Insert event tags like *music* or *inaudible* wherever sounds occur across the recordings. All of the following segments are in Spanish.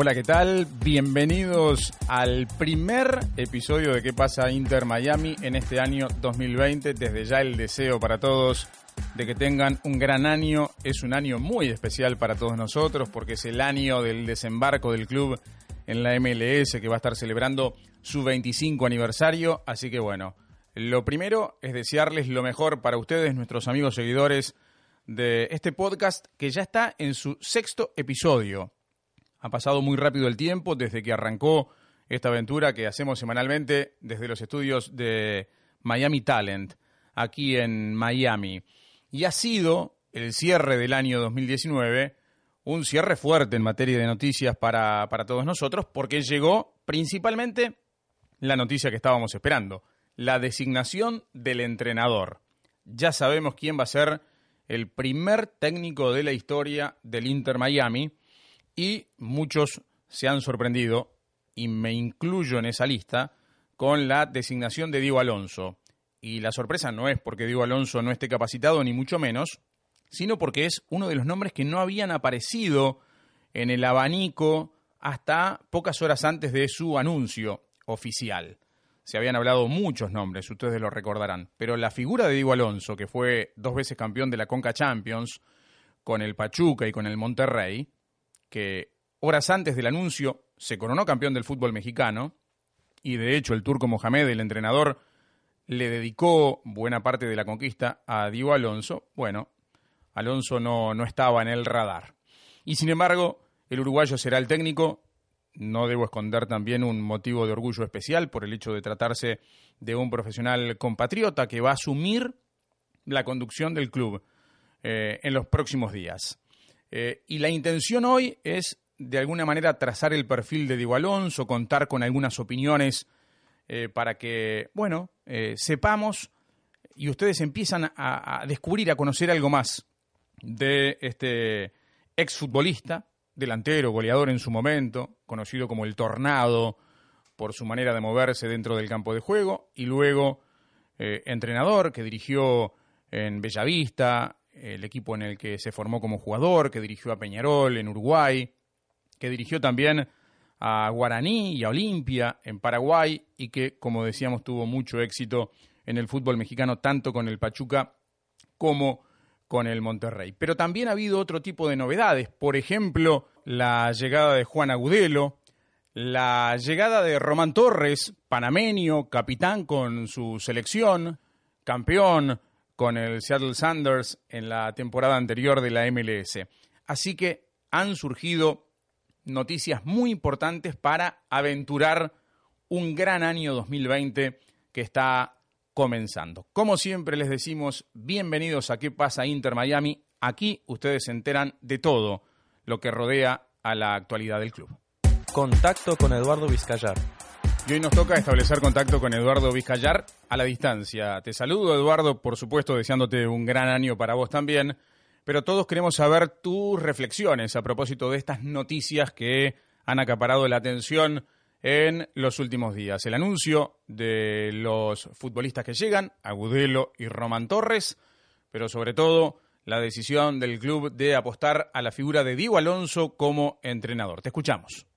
Hola, ¿qué tal? Bienvenidos al primer episodio de ¿Qué pasa Inter Miami en este año 2020? Desde ya el deseo para todos de que tengan un gran año. Es un año muy especial para todos nosotros porque es el año del desembarco del club en la MLS que va a estar celebrando su 25 aniversario. Así que bueno, lo primero es desearles lo mejor para ustedes, nuestros amigos seguidores de este podcast que ya está en su sexto episodio. Ha pasado muy rápido el tiempo desde que arrancó esta aventura que hacemos semanalmente desde los estudios de Miami Talent, aquí en Miami. Y ha sido el cierre del año 2019 un cierre fuerte en materia de noticias para, para todos nosotros, porque llegó principalmente la noticia que estábamos esperando, la designación del entrenador. Ya sabemos quién va a ser el primer técnico de la historia del Inter Miami y muchos se han sorprendido, y me incluyo en esa lista, con la designación de Diego Alonso. Y la sorpresa no es porque Diego Alonso no esté capacitado, ni mucho menos, sino porque es uno de los nombres que no habían aparecido en el abanico hasta pocas horas antes de su anuncio oficial. Se habían hablado muchos nombres, ustedes lo recordarán, pero la figura de Diego Alonso, que fue dos veces campeón de la Conca Champions con el Pachuca y con el Monterrey, que horas antes del anuncio se coronó campeón del fútbol mexicano y de hecho el turco Mohamed, el entrenador, le dedicó buena parte de la conquista a Diego Alonso. Bueno, Alonso no, no estaba en el radar. Y sin embargo, el uruguayo será el técnico. No debo esconder también un motivo de orgullo especial por el hecho de tratarse de un profesional compatriota que va a asumir la conducción del club eh, en los próximos días. Eh, y la intención hoy es, de alguna manera, trazar el perfil de Diego Alonso, contar con algunas opiniones eh, para que, bueno, eh, sepamos y ustedes empiezan a, a, descubrir, a conocer algo más de este exfutbolista, delantero, goleador en su momento, conocido como el Tornado por su manera de moverse dentro del campo de juego, y luego entrenador que dirigió en Bellavista, el equipo en el que se formó como jugador, que dirigió a Peñarol en Uruguay, que dirigió también a Guaraní y a Olimpia en Paraguay y que, como decíamos, tuvo mucho éxito en el fútbol mexicano, tanto con el Pachuca como con el Monterrey. Pero también ha habido otro tipo de novedades, por ejemplo, la llegada de Juan Agudelo, la llegada de Román Torres, panameño, capitán con su selección, campeón con el Seattle Sanders en la temporada anterior de la MLS. Así que han surgido noticias muy importantes para aventurar un gran año 2020 que está comenzando. Como siempre les decimos, bienvenidos a ¿Qué pasa Inter Miami? Aquí ustedes se enteran de todo lo que rodea a la actualidad del club. Contacto con Eduardo Vizcayar y hoy nos toca establecer contacto con Eduardo Vizcayar a la distancia. Te saludo, Eduardo, por supuesto, deseándote un gran año para vos también. Pero todos queremos saber tus reflexiones a propósito de estas noticias que han acaparado la atención en los últimos días. El anuncio de los futbolistas que llegan, Agudelo y Román Torres, pero sobre todo la decisión del club de apostar a la figura de Diego Alonso como entrenador. Te escuchamos.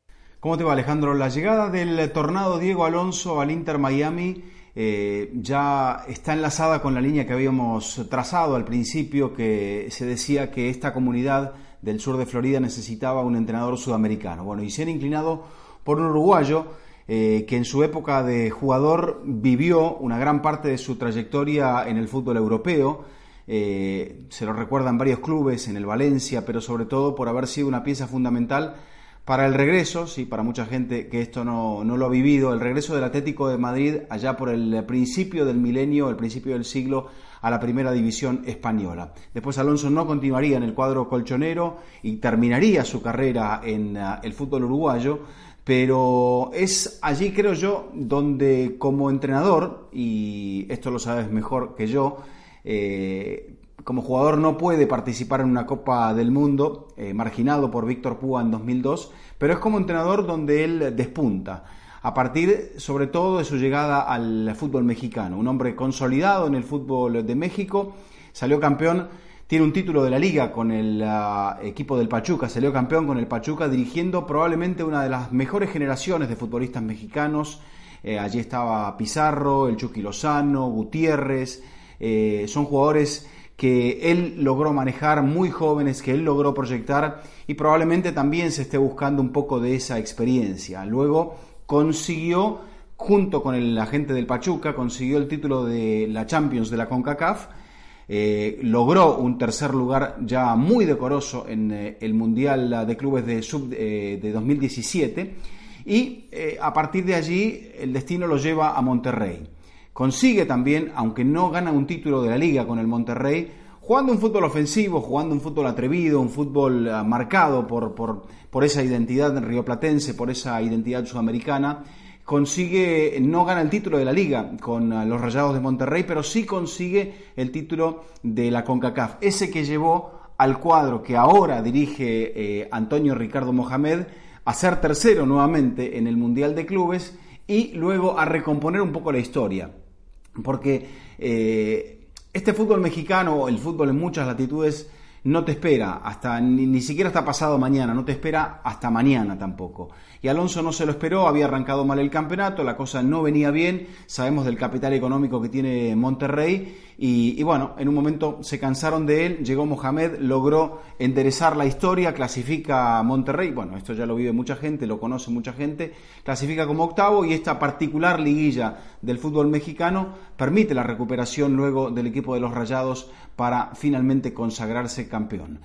¿Cómo te va Alejandro? La llegada del tornado Diego Alonso al Inter Miami eh, ya está enlazada con la línea que habíamos trazado al principio, que se decía que esta comunidad del sur de Florida necesitaba un entrenador sudamericano. Bueno, y se han inclinado por un uruguayo eh, que en su época de jugador vivió una gran parte de su trayectoria en el fútbol europeo. Eh, se lo recuerdan varios clubes en el Valencia, pero sobre todo por haber sido una pieza fundamental para el regreso, sí, para mucha gente que esto no, no, lo ha vivido, el regreso del Atlético de Madrid allá por el principio del milenio, el principio del siglo, a la primera división española. Después Alonso no continuaría en el cuadro colchonero y terminaría su carrera en uh, el fútbol uruguayo, pero es allí, creo yo, donde como entrenador, y esto lo sabes mejor que yo, eh, como jugador no puede participar en una Copa del Mundo, eh, marginado por Víctor Púa en 2002, pero es como entrenador donde él despunta, a partir sobre todo de su llegada al fútbol mexicano, un hombre consolidado en el fútbol de México, salió campeón tiene un título de la liga con el ah, equipo del Pachuca, salió campeón con el Pachuca, dirigiendo probablemente una de las mejores generaciones de futbolistas mexicanos. Eh, allí estaba Pizarro, el Chucky Lozano, Gutiérrez, eh, son jugadores que él logró manejar muy jóvenes, que él logró proyectar y probablemente también se esté buscando un poco de esa experiencia. Luego consiguió, junto con el agente del Pachuca, consiguió el título de la Champions de la CONCACAF, eh, logró un tercer lugar ya muy decoroso en eh, el Mundial de Clubes de, sub, de 2017 y a partir de allí el destino lo lleva a Monterrey. Consigue también, aunque no gana un título de la liga con el Monterrey, jugando un fútbol ofensivo, jugando un fútbol atrevido, un fútbol ah, marcado por, por, por esa identidad rioplatense, por esa identidad sudamericana, consigue, no gana el título de la liga con ah, los Rayados de Monterrey, pero sí consigue el título de la CONCACAF, ese que llevó al cuadro que ahora dirige eh, Antonio Ricardo Mohamed a ser tercero nuevamente en el Mundial de Clubes y luego a recomponer un poco la historia. Porque eh, este fútbol mexicano, el fútbol en muchas latitudes, no te espera hasta ni, ni, siquiera hasta pasado mañana, no te espera hasta mañana tampoco. Y Alonso no se lo esperó, había arrancado mal el campeonato, la cosa no venía bien, sabemos del capital económico que tiene Monterrey y, bueno, en un momento se cansaron de él, llegó Mohamed, logró enderezar la historia, clasifica a Monterrey, bueno, esto ya lo vive mucha gente, lo conoce mucha gente, clasifica como octavo y esta particular liguilla del fútbol mexicano permite la recuperación luego del equipo de los Rayados para finalmente consagrarse campeón.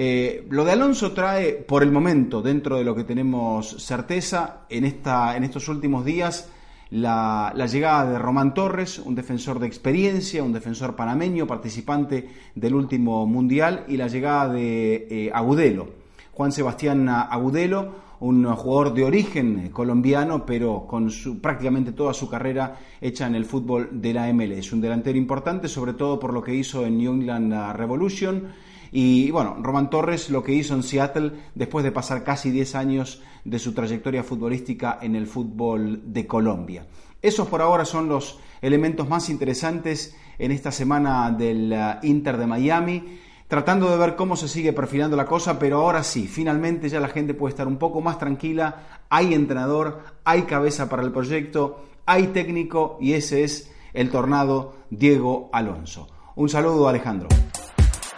Eh, lo de Alonso trae, por el momento, dentro de lo que tenemos certeza, en, esta, en estos últimos días, la, llegada de Román Torres, un defensor de experiencia, un defensor panameño, participante del último mundial, y la llegada de eh, Agudelo, Juan Sebastián Agudelo, un jugador de origen colombiano, pero con su, prácticamente toda su carrera hecha en el fútbol de la MLS. Un delantero importante, sobre todo por lo que hizo en New England Revolution y bueno, Román Torres lo que hizo en Seattle después de pasar casi 10 años de su trayectoria futbolística en el fútbol de Colombia. Esos por ahora son los elementos más interesantes en esta semana del uh, Inter de Miami, tratando de ver cómo se sigue perfilando la cosa, pero ahora sí, finalmente ya la gente puede estar un poco más tranquila, hay entrenador, hay cabeza para el proyecto, hay técnico y ese es el tornado Diego Alonso. Un saludo Alejandro.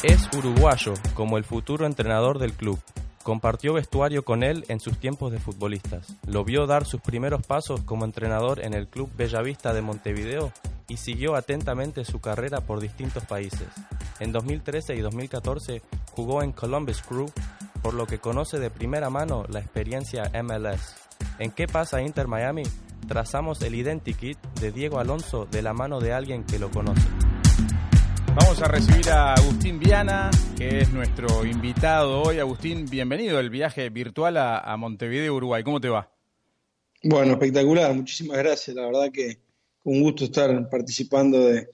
Es uruguayo, como el futuro entrenador del club. Compartió vestuario con él en sus tiempos de futbolistas. Lo vio dar sus primeros pasos como entrenador en el club Bellavista de Montevideo y siguió atentamente su carrera por distintos países. En 2013 y 2014 jugó en Columbus Crew, por lo que conoce de primera mano la experiencia MLS. ¿En qué pasa Inter Miami? Trazamos el identikit de Diego Alonso de la mano de alguien que lo conoce. Vamos a recibir a Agustín Viana, que es nuestro invitado hoy. Agustín, bienvenido el viaje virtual a, Montevideo, Uruguay. ¿Cómo te va? Bueno, espectacular. Muchísimas gracias. La verdad que un gusto estar participando de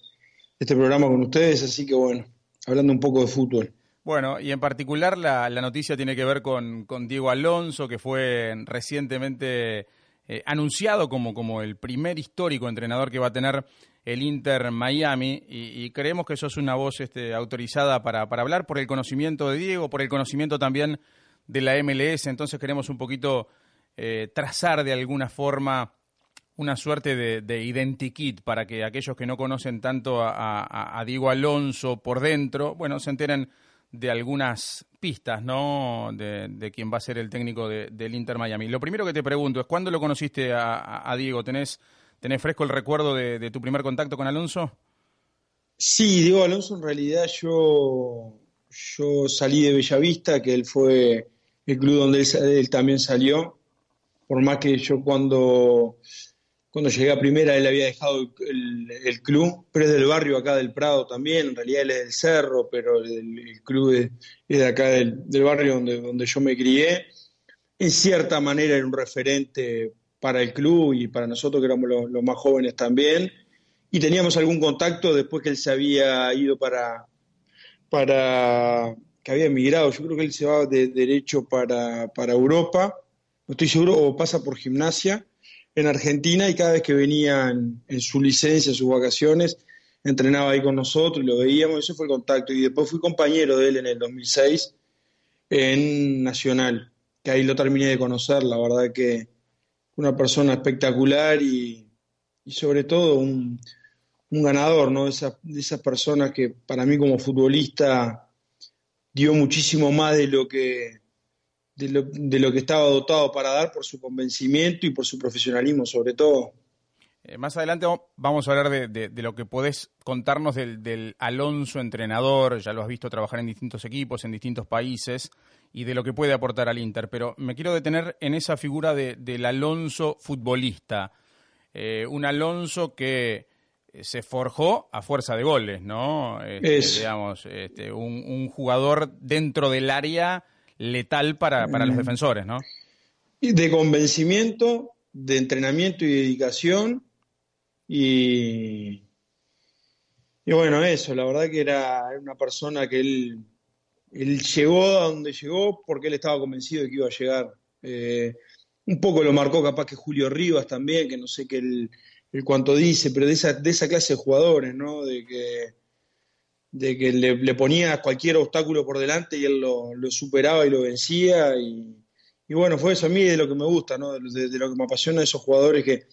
este programa con ustedes. Así que bueno, hablando un poco de fútbol. Bueno, y en particular la, noticia tiene que ver con, Diego Alonso, que fue recientemente eh, anunciado como, como el primer histórico entrenador que va a tener el Inter Miami y, creemos que eso es una voz este, autorizada para, hablar por el conocimiento de Diego, por el conocimiento también de la MLS, entonces queremos un poquito eh, trazar de alguna forma una suerte de, de, identikit para que aquellos que no conocen tanto a, Diego Alonso por dentro, bueno, se enteren de algunas pistas, ¿no? De, quién va a ser el técnico del Inter Miami. Lo primero que te pregunto es, ¿cuándo lo conociste a, a Diego? ¿Tenés ¿Tenés fresco el recuerdo de, tu primer contacto con Alonso? Sí, Diego Alonso, en realidad yo, yo salí de Bellavista, que él fue el club donde él, también salió, por más que yo cuando, cuando llegué a primera él había dejado el, club, pero es del barrio acá del Prado también, en realidad él es del Cerro, pero el, club es, de acá del, barrio donde, yo me crié. En cierta manera era un referente para el club y para nosotros que éramos los, más jóvenes también. Y teníamos algún contacto después que él se había ido para, para que había emigrado. Yo creo que él se va de derecho para, para Europa, no estoy seguro, o pasa por gimnasia en Argentina y cada vez que venían en su licencia, sus vacaciones, entrenaba ahí con nosotros y lo veíamos, ese fue el contacto. Y después fui compañero de él en el 2006 en Nacional, que ahí lo terminé de conocer, la verdad que una persona espectacular y, sobre todo un, ganador, ¿no? De esas personas que para mí como futbolista dio muchísimo más de lo que de lo, de lo que estaba dotado para dar por su convencimiento y por su profesionalismo sobre todo. Eh, más adelante vamos a hablar de, lo que podés contarnos del, Alonso entrenador, ya lo has visto trabajar en distintos equipos, en distintos países, y de lo que puede aportar al Inter, pero me quiero detener en esa figura del Alonso futbolista, eh, un Alonso que se forjó a fuerza de goles, ¿no? Este, digamos, este, un, jugador dentro del área letal para, para los mm. defensores, ¿no? De convencimiento, de entrenamiento y dedicación y, y bueno, eso, la verdad que era una persona que él, él llegó a donde llegó porque él estaba convencido de que iba a llegar. Eh, un poco lo marcó capaz que Julio Rivas también, que no sé qué el, el cuánto dice, pero de esa, de esa clase de jugadores, ¿no? De que, de que le, ponía cualquier obstáculo por delante y él lo, superaba y lo vencía. Y, bueno, fue eso a mí de lo que me gusta, ¿no? De, lo que me apasiona esos jugadores que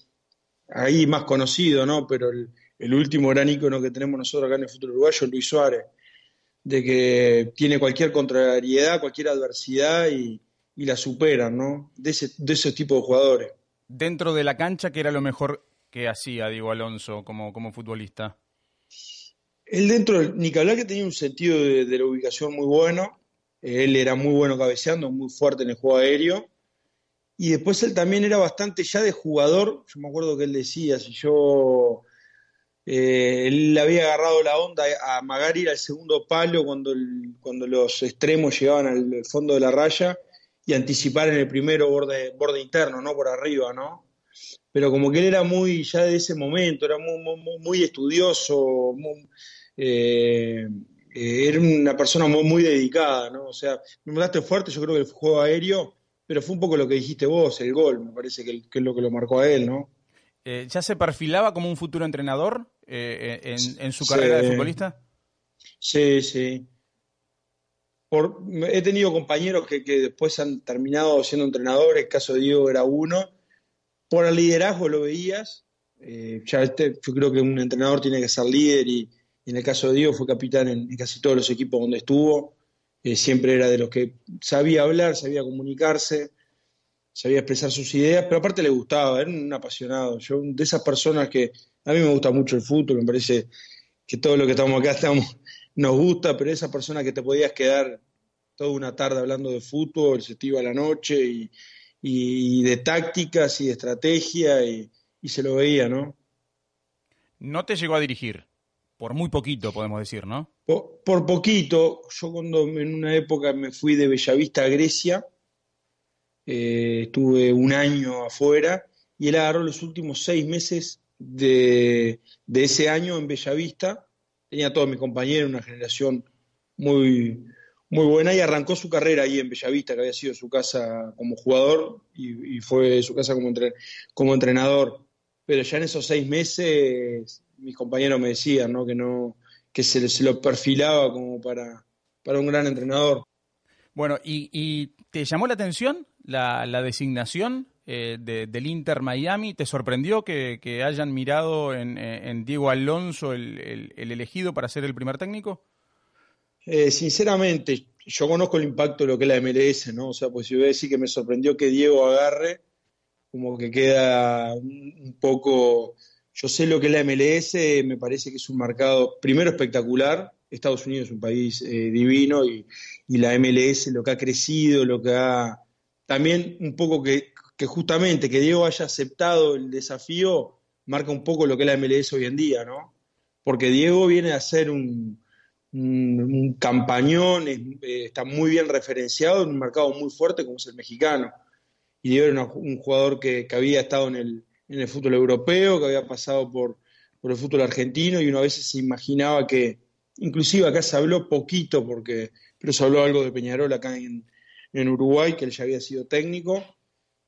ahí más conocido, ¿no? Pero el, último gran ícono que tenemos nosotros acá en el fútbol uruguayo es Luis Suárez, de que tiene cualquier contrariedad, cualquier adversidad y, la supera, ¿no? De ese, de ese tipo de jugadores. Dentro de la cancha, ¿qué era lo mejor que hacía Diego Alonso como, como futbolista? Él dentro, ni que hablar que tenía un sentido de, la ubicación muy bueno, él era muy bueno cabeceando, muy fuerte en el juego aéreo, y después él también era bastante ya de jugador, yo me acuerdo que él decía, si yo, eh, él le había agarrado la onda a Magari al segundo palo cuando, cuando los extremos llegaban al fondo de la raya y anticipar en el primero borde, borde interno, no por arriba, ¿no? Pero como que él era muy, ya de ese momento, era muy, muy, estudioso, eh, eh, era una persona muy, muy dedicada, ¿no? O sea, me mandaste fuerte, yo creo que el juego aéreo pero fue un poco lo que dijiste vos, el gol, me parece que, es lo que lo marcó a él, ¿no? Eh, ¿Ya se perfilaba como un futuro entrenador eh, en, su carrera de futbolista? Sí, sí. Por, he tenido compañeros que, después han terminado siendo entrenadores, el caso de Diego era uno. Por el liderazgo lo veías. ya este, yo creo que un entrenador tiene que ser líder y, en el caso de Diego fue capitán en casi todos los equipos donde estuvo. Eh, siempre era de los que sabía hablar, sabía comunicarse, sabía expresar sus ideas, pero aparte le gustaba, era un apasionado. Yo, de esas personas que a mí me gusta mucho el fútbol, me parece que todo lo que estamos acá estamos, *laughs* nos gusta, pero esa persona que te podías quedar toda una tarde hablando de fútbol, se te iba a la noche y, de tácticas y de estrategia y, y se lo veía, ¿no? No te llegó a dirigir. Por muy poquito, podemos decir, ¿no? Por, poquito. Yo cuando en una época me fui de Bellavista a Grecia, eh, estuve un año afuera y él agarró los últimos seis meses de, ese año en Bellavista. Tenía todos mis compañeros, una generación muy, muy buena y arrancó su carrera ahí en Bellavista, que había sido su casa como jugador y, fue su casa como entrenador. Pero ya en esos seis meses mis compañeros me decían, ¿no? Que no, que se, se lo perfilaba como para, para un gran entrenador. Bueno, ¿y, te llamó la atención la, designación eh, del Inter Miami? ¿Te sorprendió que, hayan mirado en, Diego Alonso el, elegido para ser el primer técnico? Eh, sinceramente, yo conozco el impacto de lo que es la MLS, ¿no? O sea, pues si voy a decir que me sorprendió que Diego agarre, como que queda un poco yo sé lo que es la MLS, me parece que es un mercado, primero, espectacular. Estados Unidos es un país eh, divino y, la MLS, lo que ha crecido, lo que ha. También un poco que, justamente que Diego haya aceptado el desafío, marca un poco lo que es la MLS hoy en día, ¿no? Porque Diego viene a ser un, un, campañón, eh, está muy bien referenciado en un mercado muy fuerte como es el mexicano. Y Diego era un jugador que había estado en el en el fútbol europeo, que había pasado por, por el fútbol argentino y uno a veces se imaginaba que, inclusive acá se habló poquito, porque, pero se habló algo de Peñarol acá en, en Uruguay, que él ya había sido técnico,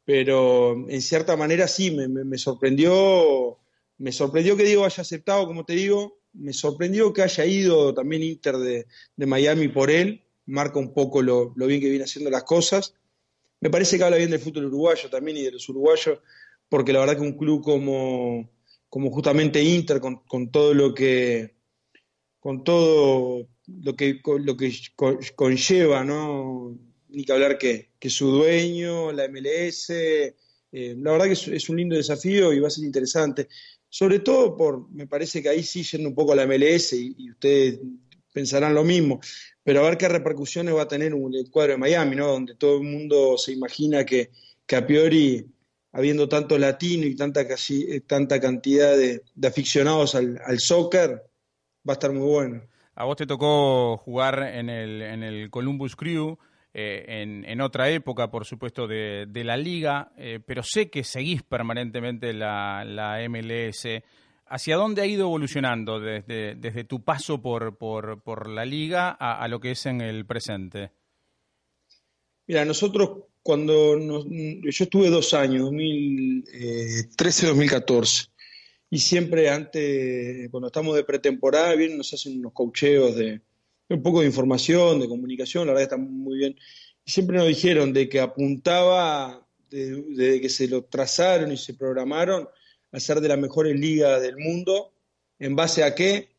pero en cierta manera sí, me, me, sorprendió, me sorprendió que Diego haya aceptado, como te digo, me sorprendió que haya ido también Inter de, Miami por él, marca un poco lo, bien que viene haciendo las cosas. Me parece que habla bien del fútbol uruguayo también y de los uruguayos, porque la verdad que un club como, como justamente Inter, con, todo lo que con todo lo que, lo que conlleva, ¿no? Ni que hablar que, que su dueño, la MLS, eh, la verdad que es, un lindo desafío y va a ser interesante sobre todo por, me parece que ahí sí yendo un poco a la MLS y, ustedes pensarán lo mismo, pero a ver qué repercusiones va a tener el cuadro de Miami, ¿no? Donde todo el mundo se imagina que, que a priori, habiendo tanto latino y tanta, casi, eh, tanta cantidad de, aficionados al, al, soccer, va a estar muy bueno. A vos te tocó jugar en el, en el Columbus Crew. Eh, en, otra época, por supuesto, de, la liga, eh, pero sé que seguís permanentemente la, MLS. ¿Hacia dónde ha ido evolucionando desde, desde tu paso por, por, la liga a, lo que es en el presente? Mira, nosotros cuando yo estuve dos años, 2013-2014, y siempre antes, cuando estamos de pretemporada, bien nos hacen unos cocheos de, un poco de información, de comunicación, la verdad está muy bien. Y siempre nos dijeron de que apuntaba, desde que se lo trazaron y se programaron, a ser de las mejores ligas del mundo. ¿En base a qué?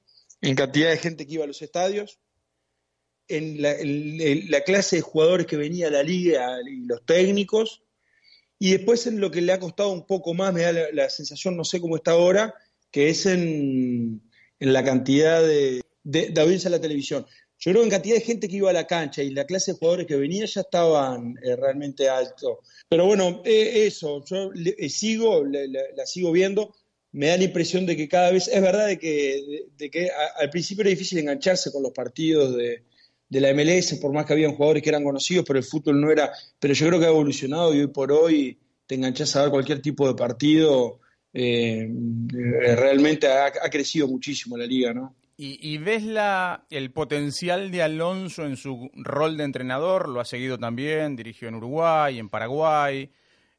En cantidad de gente que iba a los estadios, en la, clase de jugadores que venía a la liga y los técnicos, y después en lo que le ha costado un poco más, me da la, sensación, no sé cómo está ahora, que es en, en la cantidad de, de, audiencia en la televisión. Yo creo que en cantidad de gente que iba a la cancha y la clase de jugadores que venía ya estaban eh, realmente altos. Pero bueno, eh, eso, yo eh, sigo, la, sigo viendo. Me da la impresión de que cada vez, es verdad de que, de, que al principio era difícil engancharse con los partidos de, de la MLS, por más que habían jugadores que eran conocidos, pero el fútbol no era. Pero yo creo que ha evolucionado y hoy por hoy te enganchas a ver cualquier tipo de partido. realmente ha, ha crecido muchísimo la liga, ¿no? ¿Y, ves la, el potencial de Alonso en su rol de entrenador? Lo ha seguido también, dirigió en Uruguay, en Paraguay,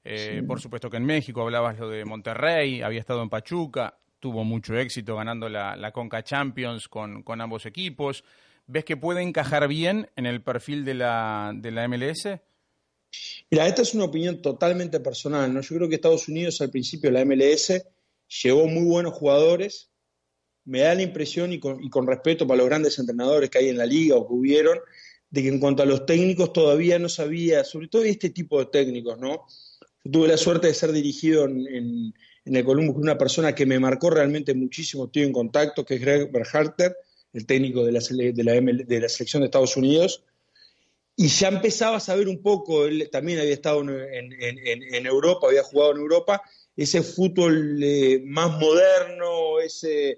eh, por supuesto que en México, hablabas lo de Monterrey, había estado en Pachuca, tuvo mucho éxito ganando la, Conca Champions con, ambos equipos. ¿Ves que puede encajar bien en el perfil de la, de la MLS? Mira, esta es una opinión totalmente personal. ¿no? Yo creo que Estados Unidos al principio la MLS llevó muy buenos jugadores, me da la impresión, y con, respeto para los grandes entrenadores que hay en la liga o que hubieron, de que en cuanto a los técnicos todavía no sabía, sobre todo este tipo de técnicos, ¿no? Yo tuve la suerte de ser dirigido en, el Columbus con una persona que me marcó realmente muchísimo, estoy en contacto, que es Greg Berharter, el técnico de la, selección de Estados Unidos, y ya empezaba a saber un poco, él también había estado en, Europa, había jugado en Europa, ese fútbol eh, más moderno, ese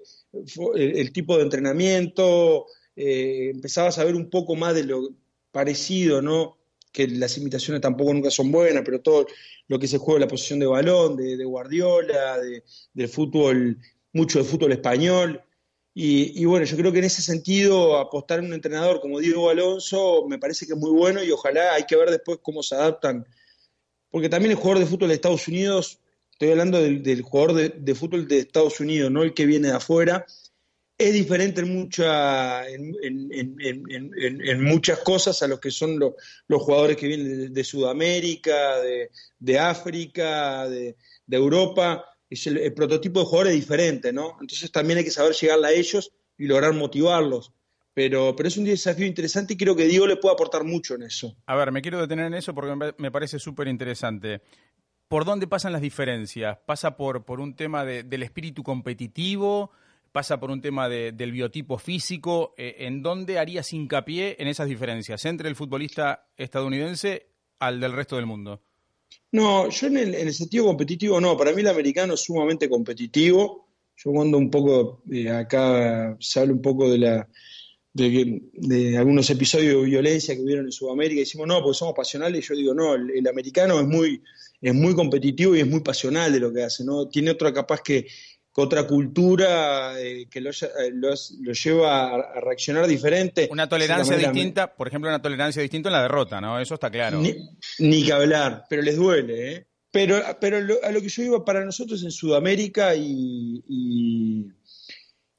el, tipo de entrenamiento, eh, empezaba a saber un poco más de lo parecido, ¿no? Que las imitaciones tampoco nunca son buenas, pero todo lo que se juega la posición de balón, de, Guardiola, de, del fútbol, mucho de fútbol español. Y, y, bueno, yo creo que en ese sentido apostar en un entrenador como Diego Alonso me parece que es muy bueno y ojalá hay que ver después cómo se adaptan. Porque también el jugador de fútbol de Estados Unidos estoy hablando del, jugador de, fútbol de Estados Unidos, no el que viene de afuera, es diferente en, mucha, en, muchas cosas a los que son los jugadores que vienen de, Sudamérica, de, África, de, Europa. Es el, prototipo de jugador es diferente, ¿no? Entonces también hay que saber llegarle a ellos y lograr motivarlos. Pero, pero es un desafío interesante y creo que Diego le puede aportar mucho en eso. A ver, me quiero detener en eso porque me parece súper interesante. ¿Por dónde pasan las diferencias? ¿Pasa por, por un tema del espíritu competitivo? ¿Pasa por un tema del biotipo físico? Eh, ¿En dónde harías hincapié en esas diferencias entre el futbolista estadounidense al del resto del mundo? No, yo en el, sentido competitivo no. Para mí el americano es sumamente competitivo. Yo cuando un poco, eh, acá se habla un poco de la, de, algunos episodios de violencia que hubieron en Sudamérica y decimos, no, porque somos pasionales, yo digo, no, el, americano es muy, es muy competitivo y es muy pasional de lo que hace, ¿no? Tiene otra capaz que, otra cultura eh, que lo, eh, lo, lleva a, reaccionar diferente. Una tolerancia distinta, por ejemplo, una tolerancia distinta en la derrota, ¿no? Eso está claro. Ni, que hablar, pero les duele, ¿eh? Pero, pero a lo que yo iba para nosotros en Sudamérica y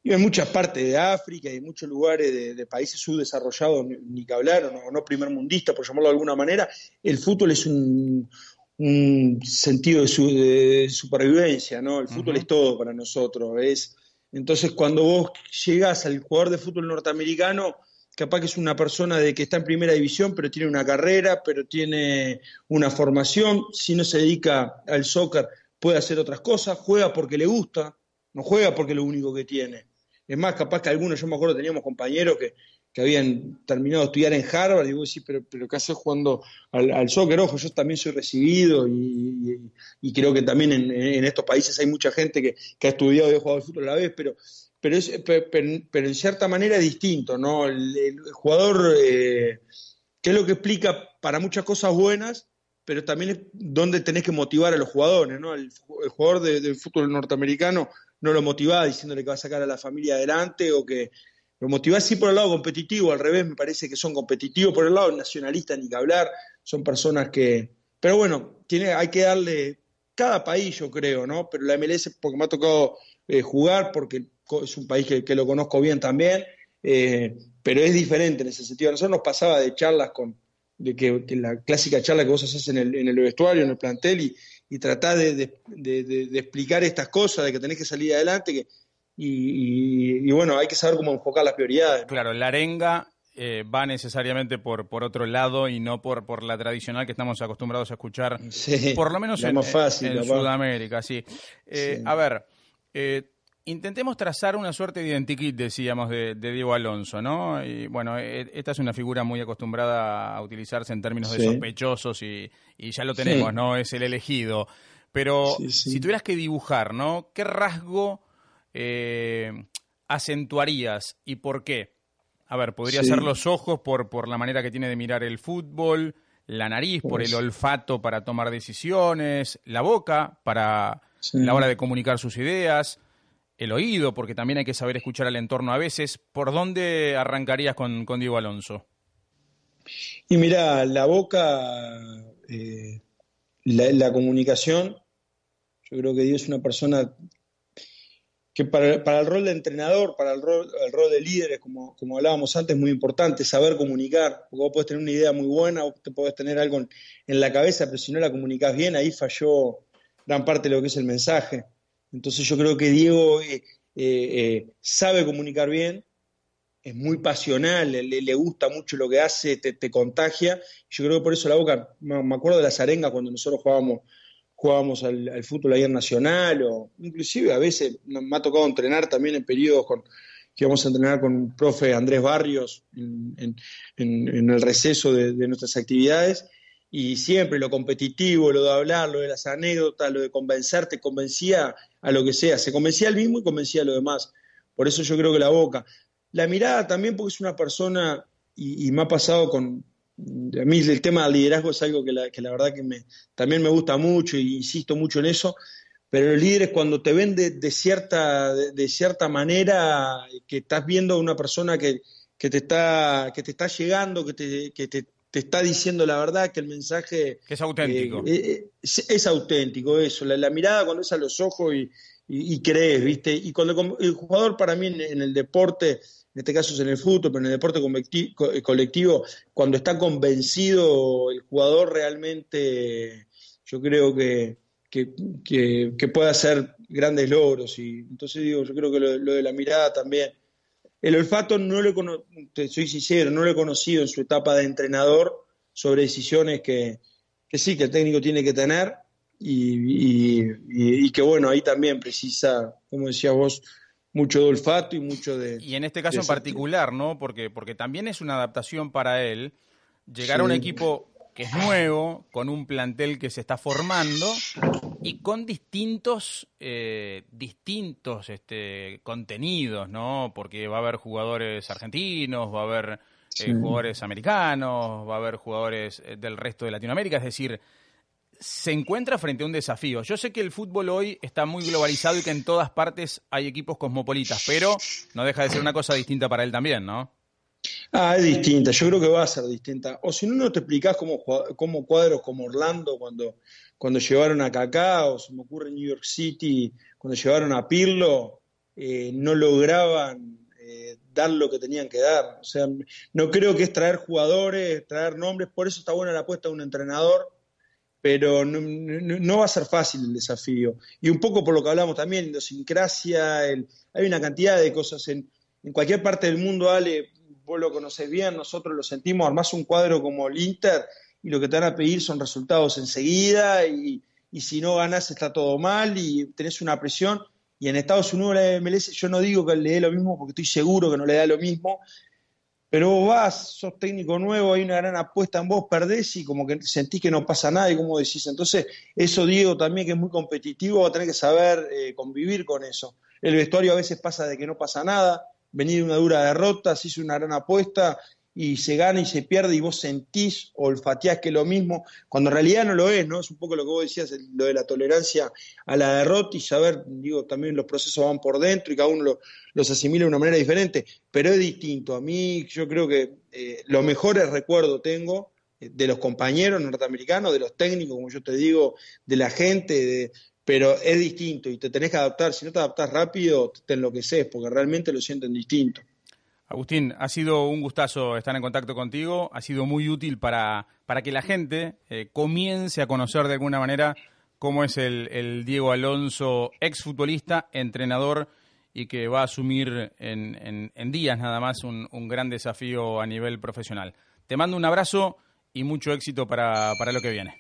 y en muchas partes de África y en muchos lugares de, países subdesarrollados, ni que hablar, o no, no primer mundista, por llamarlo de alguna manera, el fútbol es un, sentido de, supervivencia, ¿no? El fútbol es todo para nosotros. Es, entonces, cuando vos llegás al jugador de fútbol norteamericano, capaz que es una persona de que está en primera división, pero tiene una carrera, pero tiene una formación, si no se dedica al soccer, puede hacer otras cosas, juega porque le gusta, no juega porque es lo único que tiene. Es más, capaz que algunos, yo me acuerdo, teníamos compañeros que, habían terminado de estudiar en Harvard, y vos decís, pero, pero ¿qué haces jugando al, soccer? Ojo, yo también soy recibido y, creo que también en, estos países hay mucha gente que, ha estudiado y ha jugado al fútbol a la vez, pero, pero, es, pero, en cierta manera es distinto, ¿no? El, jugador, eh, ¿qué es lo que explica para muchas cosas buenas? pero también es donde tenés que motivar a los jugadores, ¿no? El, jugador del fútbol norteamericano no lo motivás diciéndole que va a sacar a la familia adelante o que lo motivás sí por el lado competitivo, al revés me parece que son competitivos, por el lado nacionalista ni que hablar, son personas que... Pero bueno, tiene, hay que darle cada país, yo creo, ¿no? Pero la MLS, porque me ha tocado eh, jugar, porque es un país que, lo conozco bien también, eh, pero es diferente en ese sentido. A nosotros nos pasaba de charlas con, de que, la clásica charla que vos haces en el, en el vestuario, en el plantel, y, y tratar de, explicar estas cosas, de que tenés que salir adelante, que, y, bueno, hay que saber cómo enfocar las prioridades. Claro, la arenga eh, va necesariamente por, por otro lado y no por, por la tradicional que estamos acostumbrados a escuchar, por lo menos en, Sudamérica, sí. Eh, a ver, eh, Intentemos trazar una suerte de identikit, decíamos, de, Diego Alonso, ¿no? Y bueno, e, esta es una figura muy acostumbrada a utilizarse en términos de sospechosos y, ya lo tenemos, ¿no? Es el elegido. Pero si tuvieras que dibujar, ¿no? ¿Qué rasgo eh, acentuarías y por qué? A ver, podría ser los ojos por, por la manera que tiene de mirar el fútbol, la nariz por el olfato para tomar decisiones, la boca para la hora de comunicar sus ideas el oído, porque también hay que saber escuchar al entorno a veces. ¿Por dónde arrancarías con, Diego Alonso? Y mira, la boca, eh, la, comunicación, yo creo que Diego es una persona para, el rol de entrenador, para el rol, el rol de líderes, como, hablábamos antes, es muy importante saber comunicar, porque vos podés tener una idea muy buena, vos te podés tener algo en, la cabeza, pero si no la comunicás bien, ahí falló gran parte de lo que es el mensaje. Entonces yo creo que Diego eh, eh, eh, sabe comunicar bien, es muy pasional, le, gusta mucho lo que hace, te, contagia. Yo creo que por eso la boca, me, acuerdo de las arengas cuando nosotros jugábamos, jugábamos al, fútbol ayer nacional, o inclusive a veces me ha tocado entrenar también en periodos con, que íbamos a entrenar con un profe Andrés Barrios en, el receso de, nuestras actividades y siempre lo competitivo, lo de hablar, lo de las anécdotas, lo de convencerte, convencía a lo que sea, se convencía al mismo y convencía a lo demás. Por eso yo creo que la boca. La mirada también porque es una persona, y, me ha pasado con, a mí el tema del liderazgo es algo que la, que la verdad que me, también me gusta mucho e insisto mucho en eso, pero los líderes cuando te ven de, cierta, de, cierta manera, que estás viendo a una persona que, que, te está, que te está llegando, que te, que te te está diciendo la verdad, que el mensaje... es auténtico. Eh, eh, es, auténtico eso, la, mirada cuando es a los ojos y, crees, ¿viste? Y cuando el jugador para mí en, el deporte, en este caso es en el fútbol, pero en el deporte eh, colectivo, cuando está convencido el jugador realmente, yo creo que, que, puede hacer grandes logros. Y entonces digo, yo creo que lo de la mirada también el olfato no lo he soy sincero, no lo he conocido en su etapa de entrenador sobre decisiones que, sí, que el técnico tiene que tener y, que bueno, ahí también precisa, como decías vos, mucho de olfato y mucho de... Y en este caso en particular, ¿no? Porque, porque también es una adaptación para él llegar a un equipo que es nuevo, con un plantel que se está formando y con distintos, eh, distintos este, contenidos, ¿no? Porque va a haber jugadores argentinos, va a haber eh, jugadores americanos, va a haber jugadores eh, del resto de Latinoamérica, es decir, se encuentra frente a un desafío. Yo sé que el fútbol hoy está muy globalizado y que en todas partes hay equipos cosmopolitas, pero no deja de ser una cosa distinta para él también, ¿no? Ah, es distinta, yo creo que va a ser distinta. O si no, no te explicás cómo, cómo cuadros como Orlando, cuando, cuando llevaron a Kaká, o se me ocurre New York City, cuando llevaron a Pirlo, eh, no lograban eh, dar lo que tenían que dar. O sea, no creo que es traer jugadores, traer nombres, por eso está buena la apuesta de un entrenador, pero no, va a ser fácil el desafío. Y un poco por lo que hablamos también, idiosincrasia, hay una cantidad de cosas en, en cualquier parte del mundo, Ale, vos lo conocés bien, nosotros lo sentimos, armás un cuadro como el Inter y lo que te van a pedir son resultados enseguida y, y si no ganas está todo mal y tenés una presión. Y en Estados Unidos la MLS, yo no digo que le dé lo mismo porque estoy seguro que no le da lo mismo, pero vos vas, sos técnico nuevo, hay una gran apuesta en vos, perdés y como que sentís que no pasa nada y como decís. Entonces, eso digo también que es muy competitivo, va a tener que saber eh, convivir con eso. El vestuario a veces pasa de que no pasa nada, venir de una dura derrota, se hizo una gran apuesta y se gana y se pierde y vos sentís olfateás que es lo mismo, cuando en realidad no lo es, ¿no? Es un poco lo que vos decías, lo de la tolerancia a la derrota y saber, digo, también los procesos van por dentro y cada uno los asimila de una manera diferente, pero es distinto. A mí yo creo que eh, los mejores recuerdos tengo eh, de los compañeros norteamericanos, de los técnicos, como yo te digo, de la gente, de, pero es distinto y te tenés que adaptar. Si no te adaptás rápido, te enloqueces porque realmente lo sienten distinto. Agustín, ha sido un gustazo estar en contacto contigo, ha sido muy útil para, para que la gente eh, comience a conocer de alguna manera cómo es el, Diego Alonso, exfutbolista, entrenador y que va a asumir en, en, días nada más un, un, gran desafío a nivel profesional. Te mando un abrazo y mucho éxito para, para lo que viene.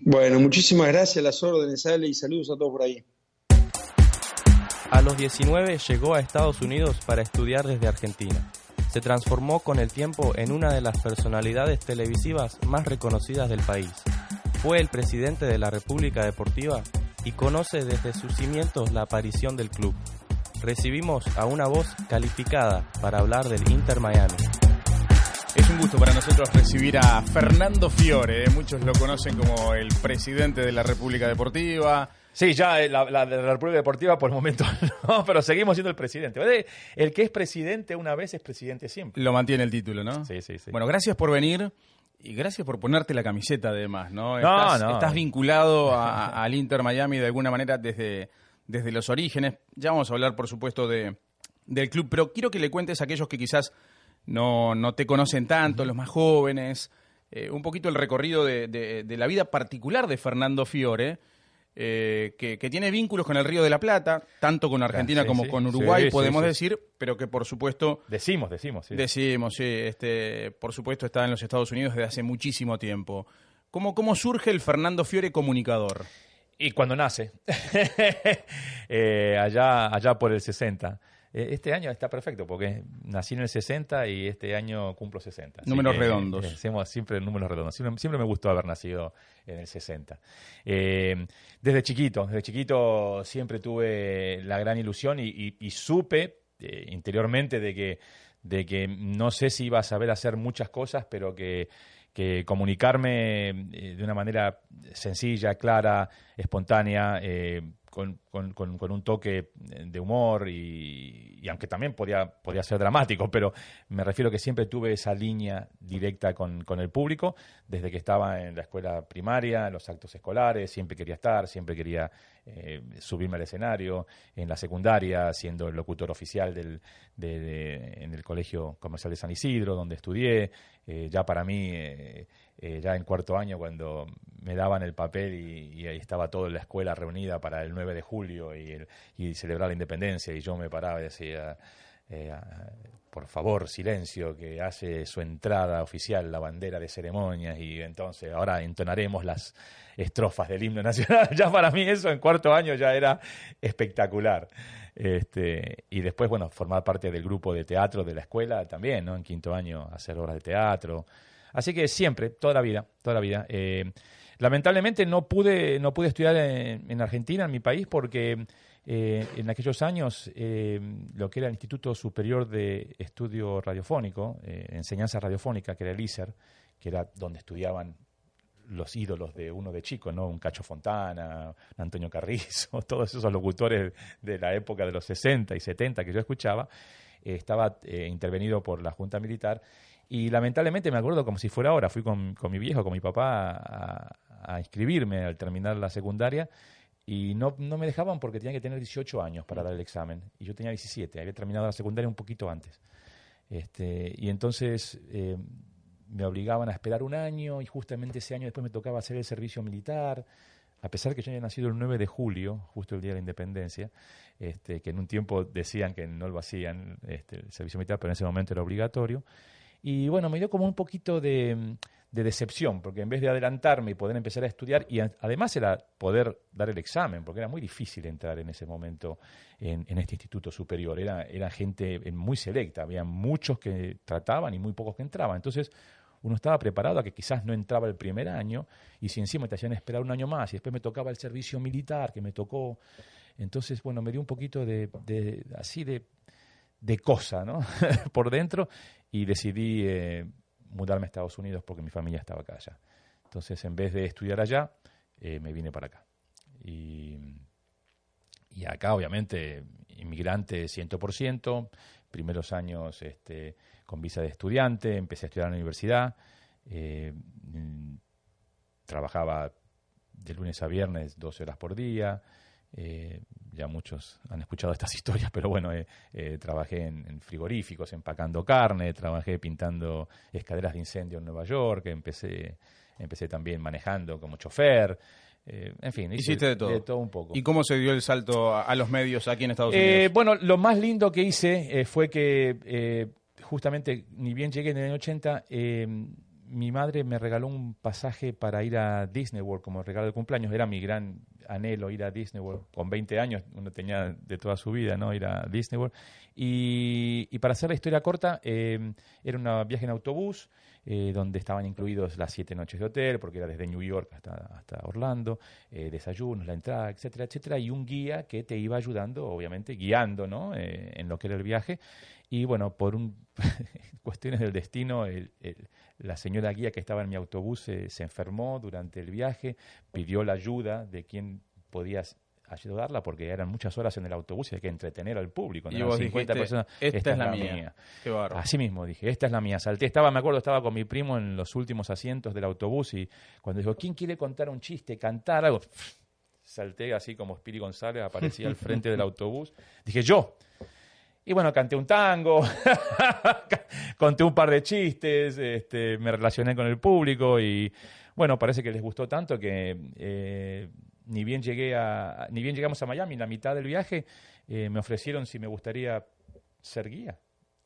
Bueno, muchísimas gracias, las órdenes, Ale, y saludos a todos por ahí. A los 19 llegó a Estados Unidos para estudiar desde Argentina. Se transformó con el tiempo en una de las personalidades televisivas más reconocidas del país. Fue el presidente de la República Deportiva y conoce desde sus cimientos la aparición del club. Recibimos a una voz calificada para hablar del Inter Miami. Es un gusto para nosotros recibir a Fernando Fiore. Muchos lo conocen como el presidente de la República Deportiva, Sí, ya eh, la, la, la, República Deportiva por el momento *laughs* no, pero seguimos siendo el presidente. El que es presidente una vez es presidente siempre. Lo mantiene el título, ¿no? Sí, sí, sí. Bueno, gracias por venir y gracias por ponerte la camiseta además, ¿no? No, estás, no. estás vinculado al Inter Miami de alguna manera desde, desde los orígenes. Ya vamos a hablar, por supuesto, de, del club, pero quiero que le cuentes a aquellos que quizás no, no te conocen tanto, los más jóvenes, eh, un poquito el recorrido de, de la vida particular de Fernando Fiore eh, que, tiene vínculos con el Río de la Plata, tanto con Argentina como con Uruguay, podemos decir, pero que por supuesto... Decimos, decimos, sí. Decimos, sí. Este, por supuesto está en los Estados Unidos desde hace muchísimo tiempo. ¿Cómo, cómo surge el Fernando Fiore comunicador? Y cuando nace, *laughs* eh, allá, allá por el 60. Eh, este año está perfecto porque nací en el 60 y este año cumplo 60. Números redondos. Eh, hacemos siempre números redondos. Siempre, me gustó haber nacido en el 60. Eh, desde chiquito, desde chiquito siempre tuve la gran ilusión y, supe interiormente de que, de que no sé si iba a saber hacer muchas cosas, pero que que comunicarme de una manera sencilla, clara, espontánea, con, con, un toque de humor y, aunque también podía, podía ser dramático, pero me refiero que siempre tuve esa línea directa con, el público, desde que estaba en la escuela primaria, en los actos escolares, siempre quería estar, siempre quería eh, subirme al escenario, en la secundaria, siendo el locutor oficial del, en el Colegio Comercial de San Isidro, donde estudié, eh, ya para mí... Eh, eh, ya en cuarto año cuando me daban el papel y, ahí estaba toda la escuela reunida para el 9 de julio y, y celebrar la independencia y yo me paraba y decía, eh, por favor, silencio, que hace su entrada oficial la bandera de ceremonias y entonces ahora entonaremos las estrofas del himno *laughs* nacional. ya para mí eso en cuarto año ya era espectacular. Este, y después, bueno, formar parte del grupo de teatro de la escuela también, ¿no? En quinto año hacer obras de teatro. Así que siempre, toda la vida, toda la vida. Eh, lamentablemente no pude, no pude estudiar en, Argentina, en mi país, porque eh, en aquellos años eh, lo que era el Instituto Superior de Estudio Radiofónico, Enseñanza Radiofónica, que era el ISER, que era donde estudiaban los ídolos de uno de chico, ¿no? Un Cacho Fontana, un Antonio Carrizo, *laughs* todos esos locutores de la época de los 60 y 70 que yo escuchaba, estaba intervenido por la Junta Militar y lamentablemente me acuerdo como si fuera ahora, fui con, mi viejo, con mi papá a, inscribirme al terminar la secundaria y no, no me dejaban porque tenía que tener 18 años para dar el examen. Y yo tenía 17, había terminado la secundaria un poquito antes. Este, y entonces eh, me obligaban a esperar un año y justamente ese año después me tocaba hacer el servicio militar. A pesar que yo había nacido el 9 de julio, justo el día de la independencia, este, que en un tiempo decían que no lo hacían este, el servicio militar, pero en ese momento era obligatorio. Y bueno, me dio como un poquito de, de decepción, porque en vez de adelantarme y poder empezar a estudiar, y además era poder dar el examen, porque era muy difícil entrar en ese momento en, este instituto superior, era, era gente muy selecta, había muchos que trataban y muy pocos que entraban, entonces uno estaba preparado a que quizás no entraba el primer año, y si encima te hacían esperar un año más, y después me tocaba el servicio militar, que me tocó, entonces, bueno, me dio un poquito de, así de, de cosa, ¿no? *laughs* Por dentro, y decidí... Eh, mudarme a Estados Unidos porque mi familia estaba acá allá. Entonces, en vez de estudiar allá, eh, me vine para acá. Y, y, acá, obviamente, inmigrante 100%, primeros años este, con visa de estudiante, empecé a estudiar en la universidad, eh, trabajaba de lunes a viernes 12 horas por día, eh, ya muchos han escuchado estas *laughs* historias, pero bueno, eh, eh, trabajé en, frigoríficos, empacando carne, trabajé pintando escaleras de incendio en Nueva York, empecé, empecé también manejando como chofer. en fin, hiciste de todo. de todo. un poco. ¿Y cómo se dio el salto a, los medios aquí en Estados Unidos? bueno, lo más lindo que hice fue que justamente, ni bien llegué en el año 80, mi madre me regaló un pasaje para ir a Disney World como regalo de cumpleaños. Era mi gran anhelo ir a Disney World. Con 20 años uno tenía de toda su vida, ¿no? Ir a Disney World. Y, para hacer la historia corta, eh, era un viaje en autobús eh, donde estaban incluidos las siete noches de hotel, porque era desde New York hasta, hasta Orlando, eh, desayunos, la entrada, etcétera, etcétera, y un guía que te iba ayudando, obviamente, guiando, ¿no? en lo que era el viaje. Y bueno, por un *laughs* cuestiones del destino, el la señora guía que estaba en mi autobús se, enfermó durante el viaje, pidió la ayuda de quien podía ayudarla porque eran muchas horas en el autobús y hay que entretener al público. Y vos personas. Esta, es la mía. Así mismo dije, esta es la mía. Salté, estaba, me acuerdo, estaba con mi primo en los últimos asientos del autobús y cuando dijo, ¿quién quiere contar un chiste, cantar algo? Salté así como Spiri González, aparecía al frente del *laughs* autobús. Dije, yo. Y bueno, canté un tango, *laughs* conté un par de chistes, este, me relacioné con el público y bueno, parece que les gustó tanto que eh, ni bien llegué a, ni bien llegamos a Miami, la mitad del viaje, eh, me ofrecieron si me gustaría ser guía.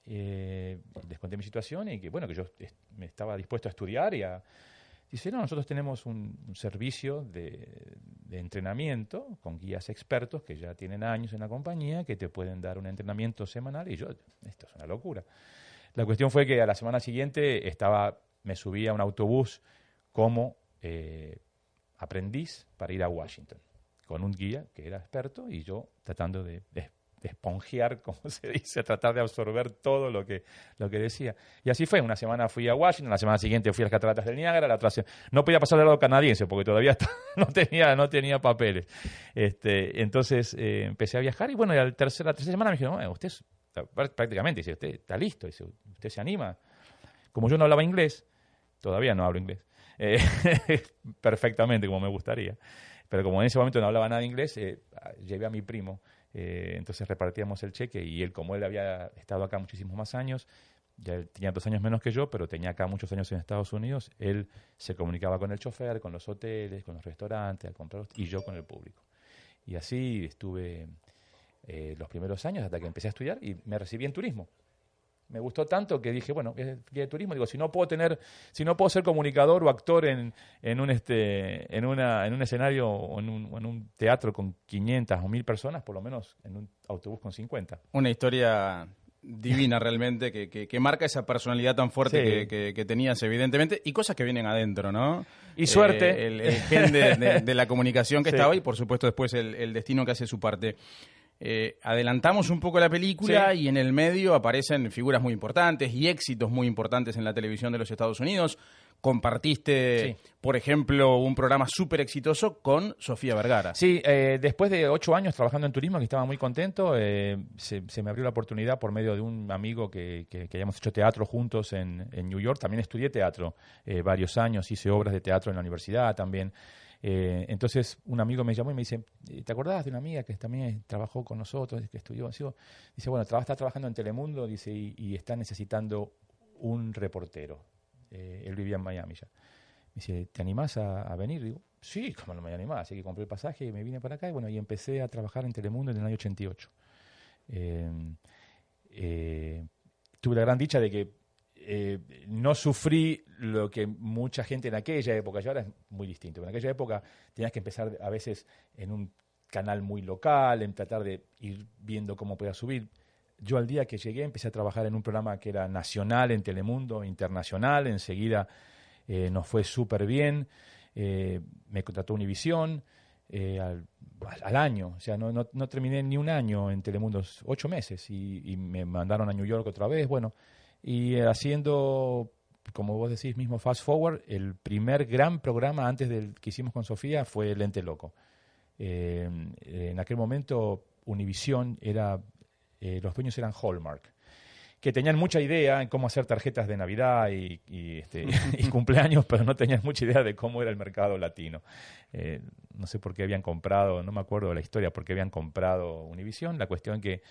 Eh, les conté mi situación y que bueno, que yo me estaba dispuesto a estudiar y a, Dice, no, nosotros tenemos un, servicio de, entrenamiento con guías expertos que ya tienen años en la compañía, que te pueden dar un entrenamiento semanal. Y yo, esto es una locura. La cuestión fue que a la semana siguiente estaba, me subí a un autobús como eh, aprendiz para ir a Washington, con un guía que era experto y yo tratando de de esponjear, *laughs* como se dice, tratar de absorber todo lo que, lo que decía. Y así fue, una semana fui a Washington, la semana siguiente fui a las cataratas del Niágara, la otra no podía pasar del lado canadiense porque todavía *laughs* no, tenía, no tenía papeles. Este, entonces eh, empecé a viajar y bueno, la tercera, semana me dijeron, usted prácticamente, dice, usted está listo, dice, usted se anima. Como yo no hablaba inglés, todavía no hablo inglés, eh, *laughs* perfectamente como me gustaría, pero como en ese momento no hablaba nada inglés, eh, llevé a mi primo eh, entonces repartíamos el cheque y él, como él había estado acá muchísimos más años, ya tenía dos años menos que yo, pero tenía acá muchos años en Estados Unidos, él se comunicaba con el chofer, con los hoteles, con los restaurantes, al comprar, y yo con el público. Y así estuve eh, los primeros años hasta que empecé a estudiar y me recibí en turismo me gustó tanto que dije, bueno, guía de turismo, digo, si no puedo tener, si no puedo ser comunicador o actor en, en un este, en una, en un escenario o en un, en un teatro con 500 o 1000 personas, por lo menos en un autobús con 50. Una historia divina realmente, que, que, marca esa personalidad tan fuerte que, tenías, evidentemente, y cosas que vienen adentro, ¿no? Y suerte. Eh, el, gen de, la comunicación que *laughs* estaba y, por supuesto, después el, el destino que hace su parte. Eh, adelantamos un poco la película y en el medio aparecen figuras muy importantes y éxitos muy importantes en la televisión de los Estados Unidos. Compartiste, por ejemplo, un programa súper exitoso con Sofía Vergara. Sí, eh, después de ocho años trabajando en turismo, que estaba muy contento, eh, se, me abrió la oportunidad por medio de un amigo que, que, habíamos hecho teatro juntos en, en New York. También estudié teatro varios años, hice obras de teatro en la universidad también. Eh, entonces un amigo me llamó y me dice, ¿te acordás de una amiga que también trabajó con nosotros, que estudió? Dice, bueno, está trabajando en Telemundo dice, y, está necesitando un reportero. Eh, él vivía en Miami ya. Me dice, ¿te animás a, venir? Digo, sí, ¿cómo no me animás? Así que compré el pasaje y me vine para acá y bueno, y empecé a trabajar en Telemundo en el año 88. Eh, tuve la gran dicha de que eh, no sufrí lo que mucha gente en aquella época, y ahora es muy distinto, en aquella época tenías que empezar a veces en un canal muy local, en tratar de ir viendo cómo podía subir. Yo al día que llegué empecé a trabajar en un programa que era nacional en Telemundo, internacional, enseguida eh, nos fue súper bien, eh, me contrató Univisión al, al, año, o sea, no, no, terminé ni un año en Telemundo, ocho meses, y, y me mandaron a New York otra vez, bueno, y eh, haciendo, como vos decís mismo, Fast Forward, el primer gran programa antes del que hicimos con Sofía fue Lente Loco. Eh, en aquel momento Univision era, eh, los dueños eran Hallmark que tenían mucha idea en cómo hacer tarjetas de Navidad y, este, *laughs* y, cumpleaños, pero no tenían mucha idea de cómo era el mercado latino. no sé por qué habían comprado, no me acuerdo de la historia, por qué habían comprado Univision. La cuestión que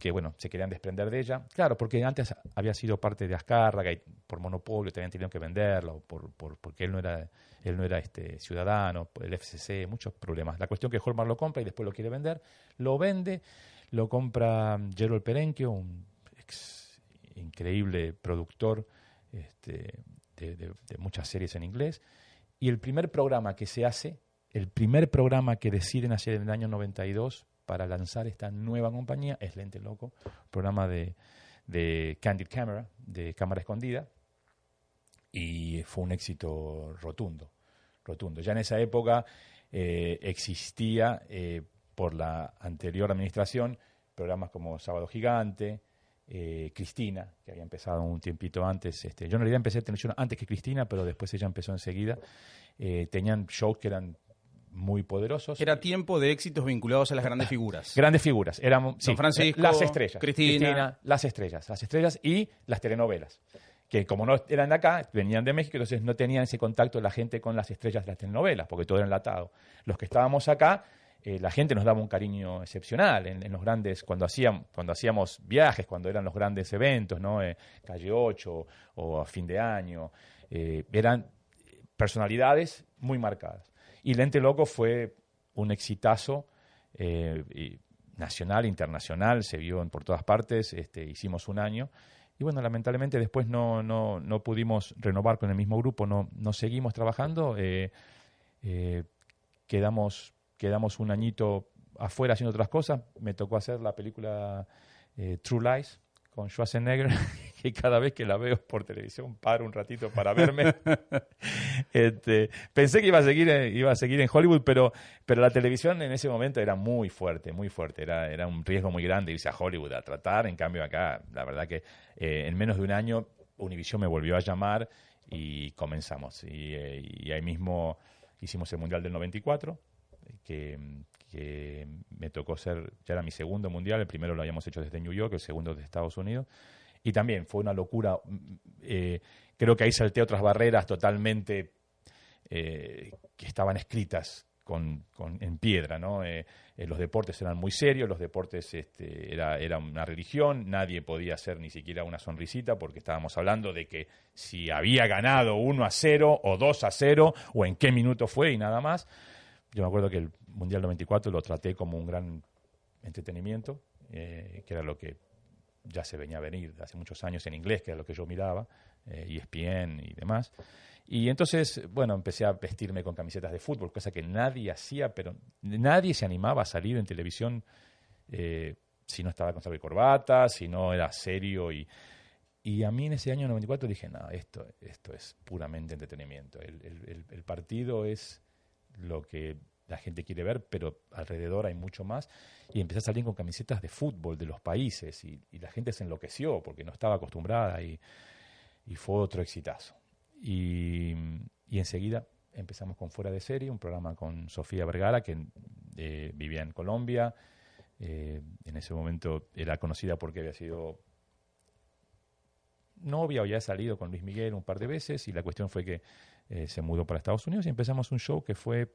que bueno, se querían desprender de ella. Claro, porque antes había sido parte de Azcárraga y por monopolio tenían tenido que venderlo, por, por, porque él no era, él no era este ciudadano, el FCC, muchos problemas. La cuestión que Holmar lo compra y después lo quiere vender, lo vende, lo compra Gerald Perenchio, un increíble productor este, de, de muchas series en inglés, y el primer programa que se hace, el primer programa que deciden hacer en el año 92 para lanzar esta nueva compañía es Lente Loco, programa de, de Candid Camera, de cámara escondida, y fue un éxito rotundo, rotundo. Ya en esa época eh, existía eh, por la anterior administración programas como Sábado Gigante, eh, Cristina, que había empezado un tiempito antes. Este, yo en realidad empecé televisión antes que Cristina, pero después ella empezó enseguida. tenían shows que eran muy poderosos. Era tiempo de éxitos vinculados a las grandes figuras. Grandes figuras. Eran Francisco, las estrellas. Cristina. Las estrellas. Las estrellas y las telenovelas. Que como no eran de acá, venían de México, entonces no tenían ese contacto la gente con las estrellas de las telenovelas, porque todo era enlatado. Los que estábamos acá, eh, la gente nos daba un cariño excepcional en, los grandes, cuando, hacíamos, cuando hacíamos viajes, cuando eran los grandes eventos, ¿no? Eh, Calle 8 o a fin de año. Eh, eran personalidades muy marcadas. Y Lente Loco fue un exitazo eh, nacional, internacional, se vio en, por todas partes, este, hicimos un año. Y bueno, lamentablemente después no, no, no pudimos renovar con el mismo grupo, no, no seguimos trabajando, eh, eh, quedamos, quedamos un añito afuera haciendo otras cosas. Me tocó hacer la película True Lies con Schwarzenegger *laughs* y cada vez que la veo por televisión paro un ratito para verme. *laughs* este, pensé que iba a seguir iba a seguir en Hollywood, pero pero la televisión en ese momento era muy fuerte, muy fuerte, era era un riesgo muy grande irse a Hollywood a tratar, en cambio acá la verdad que eh, en menos de un año Univision me volvió a llamar y comenzamos. Y, eh, y ahí mismo hicimos el Mundial del 94 que, que me tocó ser, ya era mi segundo mundial, el primero lo habíamos hecho desde New York, el segundo desde Estados Unidos, y también fue una locura, mm, eh, creo que ahí salté otras barreras totalmente eh, que estaban escritas con, en piedra, ¿no? Eh, los deportes eran muy serios, los deportes este, era, era una religión, nadie podía hacer ni siquiera una sonrisita porque estábamos hablando de que si había ganado 1 a 0 o 2 a 0 o en qué minuto fue y nada más. Yo me acuerdo que el Mundial 94 lo traté como un gran entretenimiento, eh, que era lo que ya se venía a venir hace muchos años en inglés, que era lo que yo miraba, eh, ESPN y demás. Y entonces, bueno, empecé a vestirme con camisetas de fútbol, cosa que nadie hacía, pero nadie se animaba a salir en televisión eh, si no estaba con saber corbata, si no era serio. Y, y a mí en ese año 94 dije, no, esto, esto es puramente entretenimiento. el partido es lo que la gente quiere ver, pero alrededor hay mucho más. Y empecé a salir con camisetas de fútbol de los países y, la gente se enloqueció porque no estaba acostumbrada y, fue otro exitazo. Y, enseguida empezamos con Fuera de Serie, un programa con Sofía Vergara, que eh, vivía en Colombia. Eh, en ese momento era conocida porque había sido novia, había salido con Luis Miguel un par de veces y la cuestión fue que eh, se mudó para Estados Unidos y empezamos un show que fue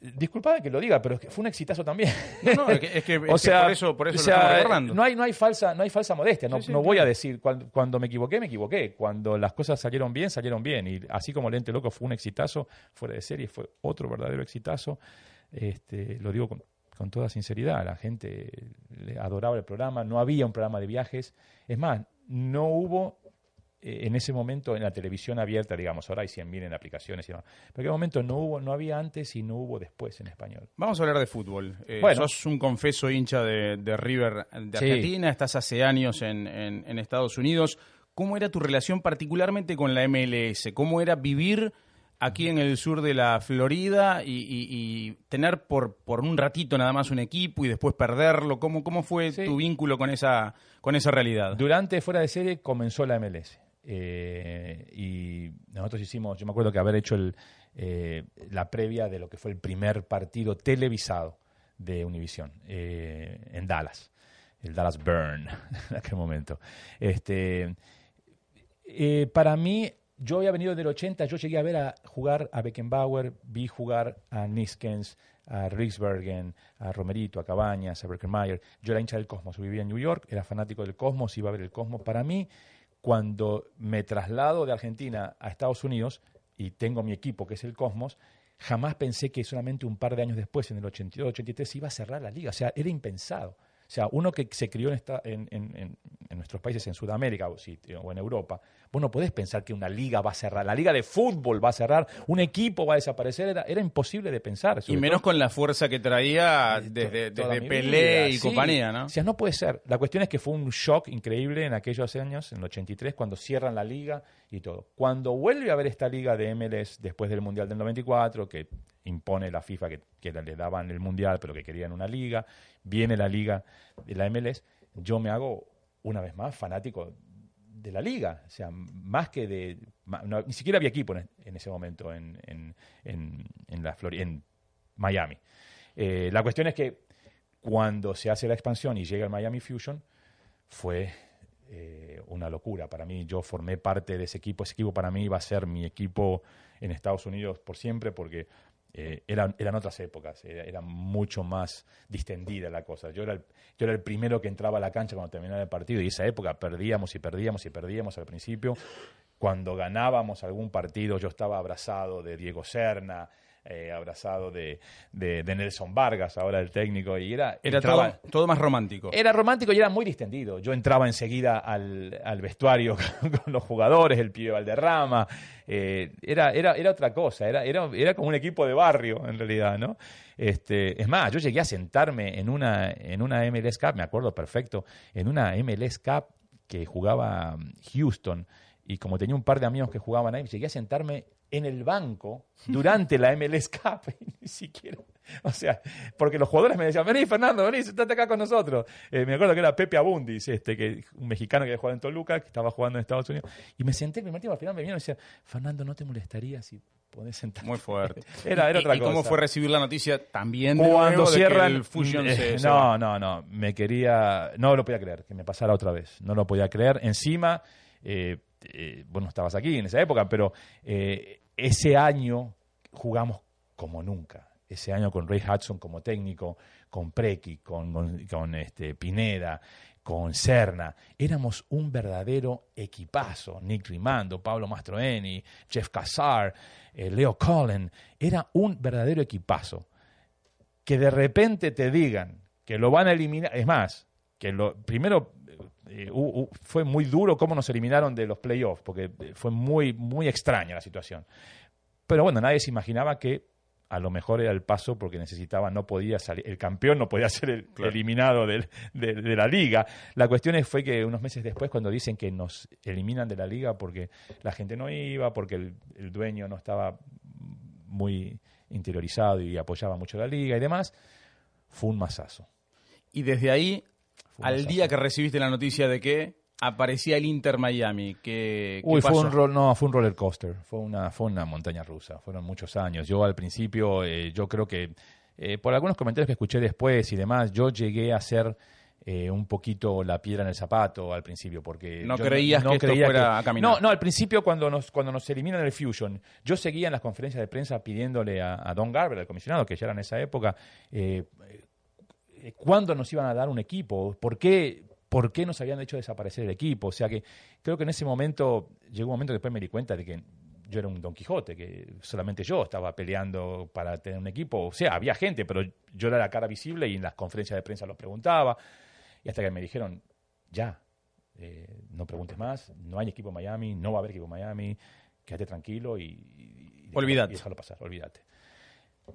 Disculpad que lo diga, pero es que fue un exitazo también. No, es que, *laughs* por eso, por eso lo estamos recordando. No hay, no hay falsa, no hay falsa modestia. No, no voy a decir cuando, me equivoqué, me equivoqué. Cuando las cosas salieron bien, salieron bien. Y así como Lente Loco fue un exitazo fuera de serie, fue otro verdadero exitazo. Este, lo digo con, con toda sinceridad. La gente adoraba el programa. No había un programa de viajes. Es más, no hubo eh, en ese momento en la televisión abierta, digamos, ahora hay 100.000 en aplicaciones y demás. Pero en aquel momento no hubo, no había antes y no hubo después en español. Vamos a hablar de fútbol. Eh, bueno, sos un confeso hincha de, River de Argentina, estás hace años en, en, Estados Unidos. ¿Cómo era tu relación particularmente con la MLS? ¿Cómo era vivir aquí en el sur de la Florida y, tener por, por un ratito nada más un equipo y después perderlo? ¿Cómo, cómo fue tu vínculo con esa, con esa realidad? Durante Fuera de Serie comenzó la MLS. Eh, y nosotros hicimos, yo me acuerdo que haber hecho eh, la previa de lo que fue el primer partido televisado de Univision eh, en Dallas, el Dallas Burn *laughs* en aquel momento. Este, para mí, yo había venido del 80, yo llegué a ver a jugar a Beckenbauer, vi jugar a Niskens, a Riksbergen, a Romerito, a Cabañas, a Berkenmeyer. Yo era hincha del Cosmos, vivía en New York, era fanático del Cosmos, iba a ver el Cosmos. Para mí, cuando me traslado de Argentina a Estados Unidos y tengo mi equipo, que es el Cosmos, jamás pensé que solamente un par de años después, en el 82-83, iba a cerrar la liga. O sea, era impensado. O sea, uno que se crió en, en, nuestros países, en Sudamérica o, o, en Europa, vos no podés pensar que una liga va a cerrar, la liga de fútbol va a cerrar, un equipo va a desaparecer, era, era imposible de pensar. Y menos con la fuerza que traía desde, desde Pelé y compañía, ¿no? O sea, no puede ser. La cuestión es que fue un shock increíble en aquellos años, en el 83, cuando cierran la liga y todo. Cuando vuelve a haber esta liga de MLS después del Mundial del 94, que impone la FIFA que, que le daban el Mundial, pero que querían una liga, viene la liga de la MLS, yo me hago una vez más fanático de la liga, o sea, más que de... ni siquiera había equipo en, ese momento en, en, en, la en Miami. Eh, la cuestión es que cuando se hace la expansión y llega el Miami Fusion, fue eh, una locura. Para mí, yo formé parte de ese equipo. Ese equipo para mí va a ser mi equipo en Estados Unidos por siempre, porque eh, eran, eran otras épocas, era, mucho más distendida la cosa. Yo era, el, yo era el primero que entraba a la cancha cuando terminaba el partido y esa época perdíamos y perdíamos y perdíamos al principio. Cuando ganábamos algún partido yo estaba abrazado de Diego Serna, eh, abrazado de, de, Nelson Vargas, ahora el técnico, y era... Era todo, todo, más romántico. Era romántico y era muy distendido. Yo entraba enseguida al, al vestuario *laughs* con los jugadores, el pibe Valderrama, eh, era, era, era otra cosa, era, era, era como un equipo de barrio en realidad, ¿no? Este, es más, yo llegué a sentarme en una, en una MLS Cup, me acuerdo perfecto, en una MLS Cup que jugaba Houston, y como tenía un par de amigos que jugaban ahí, llegué a sentarme en el banco durante la MLS Cup, *laughs* ni siquiera, o sea, porque los jugadores me decían, vení Fernando, vení, sentate acá con nosotros. Eh, me acuerdo que era Pepe Abundis, este, que, un mexicano que había jugado en Toluca, que estaba jugando en Estados Unidos, y me senté el primer tiempo, al final me vinieron y decían, Fernando, ¿no te molestaría si podés sentarte? Muy fuerte. *laughs* era, era otra ¿Y cómo fue recibir la noticia también de Cuando cierran, el Fusion eh, *laughs* No, no, no, me quería, no lo podía creer, que me pasara otra vez, no lo podía creer. Encima, eh, eh, vos no estabas aquí en esa época, pero eh, ese año jugamos como nunca. Ese año con Ray Hudson como técnico, con Preki, con, este, Pineda, con Serna. Éramos un verdadero equipazo. Nick Rimando, Pablo Mastroeni, Jeff Casar, eh, Leo Cullen. Era un verdadero equipazo. Que de repente te digan que lo van a eliminar. Es más, que lo primero eh, fue muy duro cómo nos eliminaron de los playoffs, porque eh, fue muy, muy extraña la situación. Pero bueno, nadie se imaginaba que a lo mejor era el paso porque necesitaba, no podía salir, el campeón no podía ser el, eliminado de, la liga. La cuestión fue que unos meses después, cuando dicen que nos eliminan de la liga porque la gente no iba, porque el, el dueño no estaba muy interiorizado y apoyaba mucho la liga y demás, fue un masazo. Y desde ahí al día que recibiste la noticia de que aparecía el Inter Miami, ¿qué, Uy, fue un no, fue un roller coaster, fue una, fue una montaña rusa, fueron muchos años. Yo al principio, eh, yo creo que eh, por algunos comentarios que escuché después y demás, yo llegué a ser eh, un poquito la piedra en el zapato al principio, porque no yo creías que esto fuera a caminar. No, no, al principio cuando nos, cuando nos eliminan el Fusion, yo seguía en las conferencias de prensa pidiéndole a, Don Garber, el comisionado, que ya era en esa época, eh, cuándo nos iban a dar un equipo, por qué, por qué nos habían hecho desaparecer el equipo. O sea que creo que en ese momento, llegó un momento que después me di cuenta de que yo era un Don Quijote, que solamente yo estaba peleando para tener un equipo. O sea, había gente, pero yo era la cara visible y en las conferencias de prensa los preguntaba. Y hasta que me dijeron, ya, eh, no preguntes más, no hay equipo en Miami, no va a haber equipo en Miami, quédate tranquilo y, y, olvídate. y déjalo pasar, olvídate.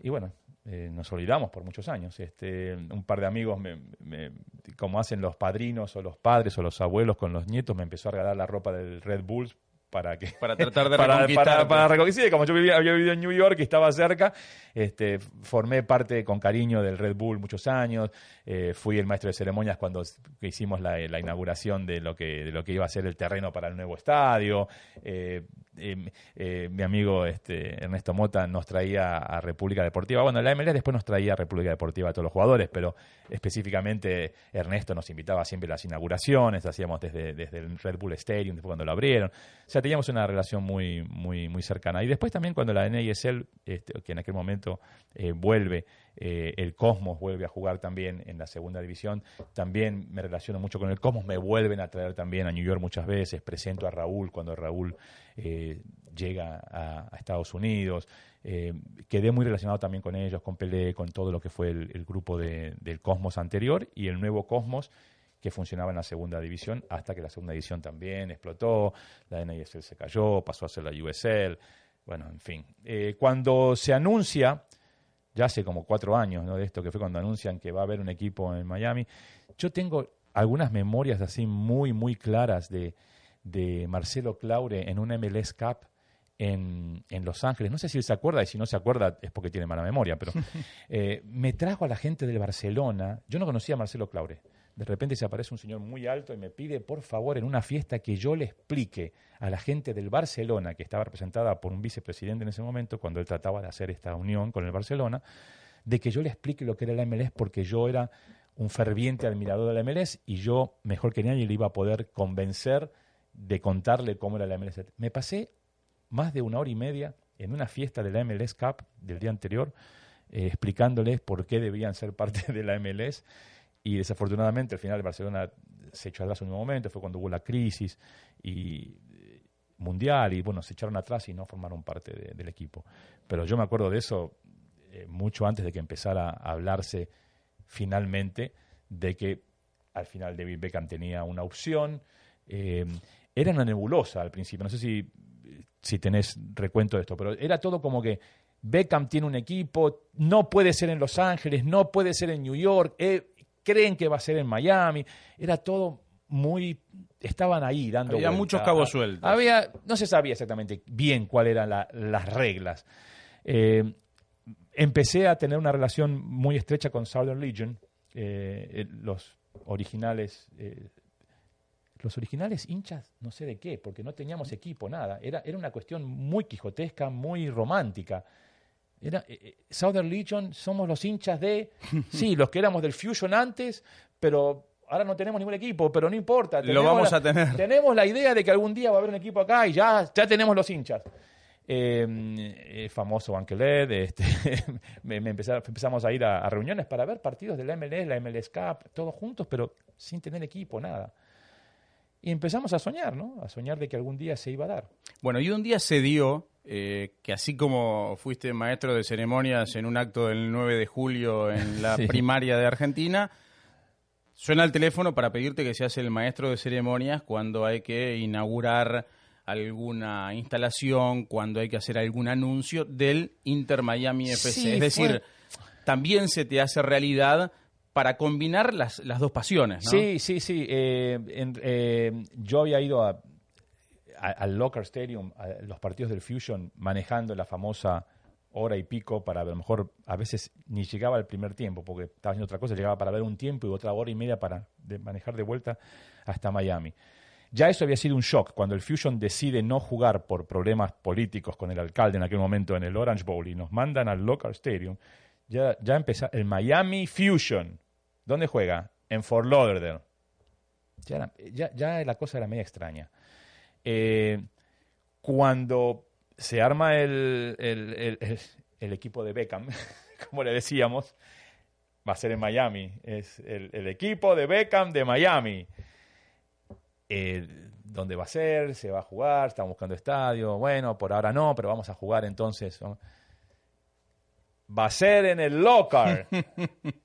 Y bueno, eh, nos olvidamos por muchos años. Este, un par de amigos, me, como hacen los padrinos o los padres o los abuelos con los nietos, me empezó a regalar la ropa del Red Bulls para que para tratar de *laughs* para, para, para como yo vivía, había vivido en New York y estaba cerca este formé parte con cariño del Red Bull muchos años eh, fui el maestro de ceremonias cuando hicimos la, la, inauguración de lo que de lo que iba a ser el terreno para el nuevo estadio eh, Em, eh, mi amigo este, Ernesto Mota nos traía a República Deportiva. Bueno, la MLS después nos traía a República Deportiva a todos los jugadores, pero específicamente Ernesto nos invitaba siempre a las inauguraciones, hacíamos desde, desde el Red Bull Stadium, después cuando lo abrieron. O sea, teníamos una relación muy, muy, muy cercana. Y después también cuando la NASL, este, que en aquel momento eh, vuelve, eh, el Cosmos vuelve a jugar también en la segunda división, también me relaciono mucho con el Cosmos, me vuelven a traer también a New York muchas veces, presento a Raúl cuando Raúl eh, llega a, Estados Unidos. Eh, quedé muy relacionado también con ellos, con Pelé, con todo lo que fue el, grupo del Cosmos anterior y el nuevo Cosmos que funcionaba en la segunda división hasta que la segunda división también explotó, la NASL se cayó, pasó a ser la USL, bueno, en fin. Eh, cuando se anuncia, ya hace como cuatro años de esto, que fue cuando anuncian que va a haber un equipo en Miami, yo tengo algunas memorias así muy, muy claras de, de Marcelo Claure en un MLS Cup en, en, Los Ángeles. No sé si él se acuerda, y si no se acuerda es porque tiene mala memoria, pero *laughs* eh, me trajo a la gente del Barcelona. Yo no conocía a Marcelo Claure. De repente se aparece un señor muy alto y me pide, por favor, en una fiesta que yo le explique a la gente del Barcelona, que estaba representada por un vicepresidente en ese momento, cuando él trataba de hacer esta unión con el Barcelona, de que yo le explique lo que era la MLS porque yo era un ferviente admirador de la MLS y yo, mejor que nadie, le iba a poder convencer de contarle cómo era la MLS. Me pasé más de una hora y media en una fiesta de la MLS Cup del día anterior, eh, explicándoles por qué debían ser *laughs* parte de la MLS. Y desafortunadamente al final Barcelona se echó atrás en un momento, fue cuando hubo la crisis y eh, mundial y bueno, se echaron atrás y no formaron parte del equipo. Pero yo me acuerdo de eso eh, mucho antes de que empezara a hablarse finalmente de que al final David Beckham tenía una opción era una nebulosa al principio. No sé si, si tenés recuento de esto, pero era todo como que Beckham tiene un equipo, no puede ser en Los Ángeles, no puede ser en New York, eh, creen que va a ser en Miami. Era todo muy estaban ahí dando había muchos cabos sueltos había no se sabía exactamente bien cuáles eran las reglas eh, empecé a tener una relación muy estrecha con Southern Legion eh, los originales los originales hinchas, no sé de qué, porque no teníamos equipo, nada. Era, era una cuestión muy quijotesca, muy romántica. Era, eh, eh, Southern Legion somos los hinchas de, *laughs* sí, los que éramos del Fusion antes, pero ahora no tenemos ningún equipo, pero no importa. Lo vamos a tener. *laughs* Tenemos la idea de que algún día va a haber un equipo acá y ya, ya tenemos los hinchas. Eh, famoso Ankeled, este, *laughs* me, empezamos a ir a, a, reuniones para ver partidos de la MLS, la MLS Cup, todos juntos, pero sin tener equipo, nada. Y empezamos a soñar, ¿no? A soñar de que algún día se iba a dar. Bueno, y un día se dio eh, que así como fuiste maestro de ceremonias en un acto del 9 de julio en la *laughs* primaria de Argentina, suena el teléfono para pedirte que seas el maestro de ceremonias cuando hay que inaugurar alguna instalación, cuando hay que hacer algún anuncio del Inter Miami FC. es decir, también se te hace realidad para combinar las, las dos pasiones. ¿no? Sí, sí, sí. Eh, eh, yo había ido a, al Locker Stadium, los partidos del Fusion, manejando la famosa hora y pico para a lo mejor a veces ni llegaba al primer tiempo porque estaba haciendo otra cosa, llegaba para ver un tiempo y otra hora y media para manejar de vuelta hasta Miami. Ya eso había sido un shock cuando el Fusion decide no jugar por problemas políticos con el alcalde en aquel momento en el Orange Bowl y nos mandan al Locker Stadium. Ya, ya empezó el Miami Fusion, ¿Dónde juega? en Fort Lauderdale. Ya, ya- ya la cosa era media extraña. Eh, cuando se arma el, el- el- equipo de Beckham, *laughs* como le decíamos, va a ser en Miami. Es el, equipo de Beckham de Miami. Eh, ¿Dónde va a ser? ¿Se va a jugar? Estamos buscando estadio. Bueno, por ahora no, pero vamos a jugar entonces. Va a ser en el locker. *laughs*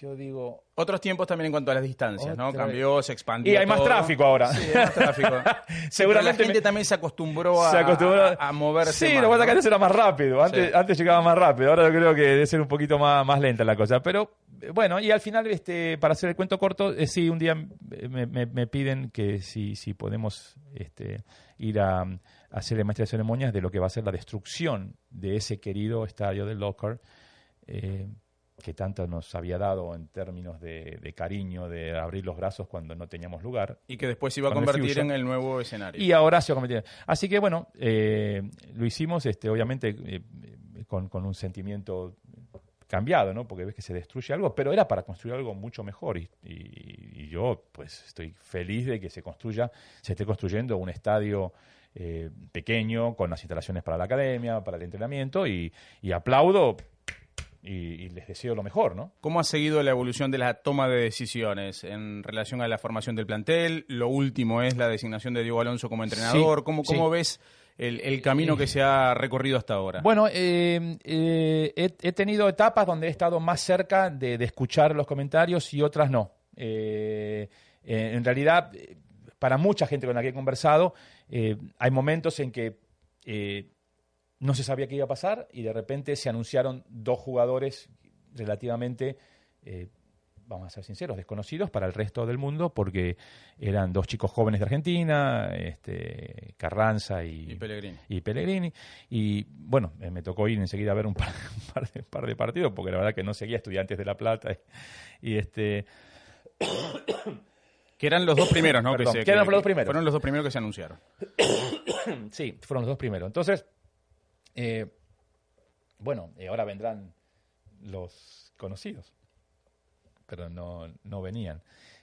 yo digo, Otros tiempos también en cuanto a las distancias, ¿no? Cambió, se expandió. Y hay más tráfico ahora. Sí, hay más tráfico. *laughs* Seguramente la gente me- también se acostumbró a, se acostumbró a, a moverse. Sí, más, lo que pasa es que ¿no? antes era más rápido. Antes, Sí. antes llegaba más rápido. Ahora yo creo que debe ser un poquito más, más lenta la cosa. Pero eh, bueno, y al final, este, para hacer el cuento corto, eh, sí, un día me, me- me piden que si, si podemos este, ir a, a hacer el maestro de ceremonias de lo que va a ser la destrucción de ese querido estadio del Lockhart. eh, que tanto nos había dado en términos de, de cariño, de abrir los brazos cuando no teníamos lugar. Y que después se iba a el convertir en el nuevo escenario. Y ahora se va a convertir. Así que bueno, eh, lo hicimos, este, obviamente, eh, eh, con, con un sentimiento cambiado, ¿no? Porque ves que se destruye algo, pero era para construir algo mucho mejor. Y, y- y yo, pues, estoy feliz de que se construya, se esté construyendo un estadio eh, pequeño, con las instalaciones para la academia, para el entrenamiento, y, y aplaudo y, y les deseo lo mejor, ¿no? ¿Cómo ha seguido la evolución de la toma de decisiones en relación a la formación del plantel? Lo último es la designación de Diego Alonso como entrenador. Sí, ¿Cómo, sí. ves el, el camino que se ha recorrido hasta ahora? Bueno, eh, eh, he, he tenido etapas donde he estado más cerca de, de escuchar los comentarios y otras no. Eh, en realidad, para mucha gente con la que he conversado, hay momentos en que no se sabía qué iba a pasar y de repente se anunciaron dos jugadores relativamente, eh, vamos a ser sinceros, desconocidos para el resto del mundo porque eran dos chicos jóvenes de Argentina, este, Carranza y, Y Pellegrini. y Pellegrini. Y bueno, eh, me tocó ir enseguida a ver un par, un par de, par de partidos porque la verdad que no seguía estudiantes de La Plata. Y, y este *coughs* Que eran los dos primeros, ¿no? Perdón, se- que eran los dos primeros. Fueron los dos primeros que se anunciaron. *coughs* Sí, fueron los dos primeros. Entonces, eh, bueno, eh, ahora vendrán los conocidos, pero no, no venían.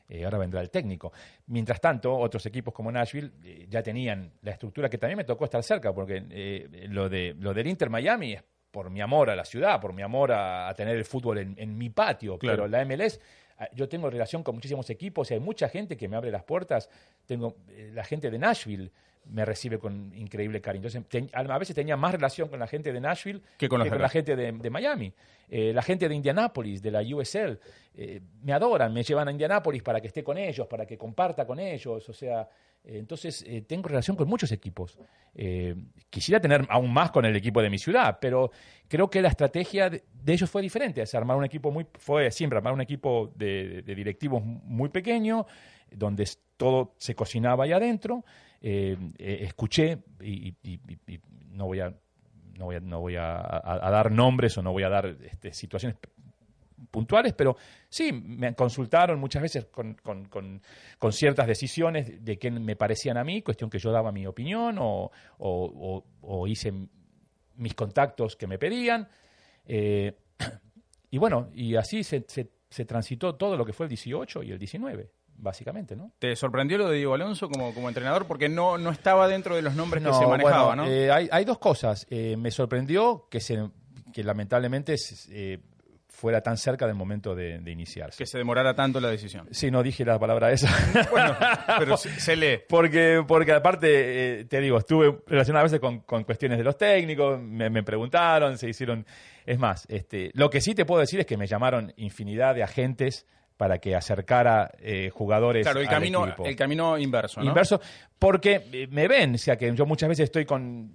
Eh, ahora vendrá el técnico. Mientras tanto, otros equipos como Nashville eh, ya tenían la estructura que también me tocó estar cerca, porque eh, lo, de, lo del Inter Miami es por mi amor a la ciudad, por mi amor a, a tener el fútbol en, en mi patio, Claro. pero la MLS, ah, yo tengo relación con muchísimos equipos y hay mucha gente que me abre las puertas. Tengo eh, la gente de Nashville me recibe con increíble cariño. Entonces, te- a veces tenía más relación con la gente de Nashville Que con la gente de, de Miami. Eh, la gente de Indianápolis, de la USL, eh, me adoran, me llevan a Indianápolis para que esté con ellos, para que comparta con ellos. O sea, eh, entonces eh, tengo relación con muchos equipos. Quisiera tener aún más con el equipo de mi ciudad, pero creo que la estrategia de, de ellos fue diferente. Es armar un equipo muy, fue siempre armar un equipo de, de directivos muy pequeño, donde todo se cocinaba ahí adentro. Eh, eh, escuché y, no voy a no voy a, no voy a, dar nombres o no voy a dar este, situaciones puntuales, pero sí, me consultaron muchas veces con, con- ciertas decisiones de qué me parecían a mí, cuestión que yo daba mi opinión o, hice mis contactos que me pedían. Eh, *clears throat* y bueno, y así se, se- se transitó todo lo que fue el 18 y el 19, básicamente, ¿no? ¿Te sorprendió lo de Diego Alonso como, como entrenador? Porque no, no estaba dentro de los nombres que se manejaban, bueno, ¿no? eh, hay, hay dos cosas. Eh, me sorprendió que, se, que lamentablemente eh, fuera tan cerca del momento de, de iniciarse. que se demorara tanto la decisión. Sí, no dije la palabra esa. *laughs* Bueno, pero se, lee. Porque, porque aparte, te digo, estuve relacionado a veces con, con cuestiones de los técnicos, me, me preguntaron, se hicieron... Es más, este, lo que sí te puedo decir es que me llamaron infinidad de agentes para que acercara eh, jugadores Claro, el al camino, equipo. el camino inverso, ¿no? Inverso, porque eh, me ven, o sea, que yo muchas veces estoy con,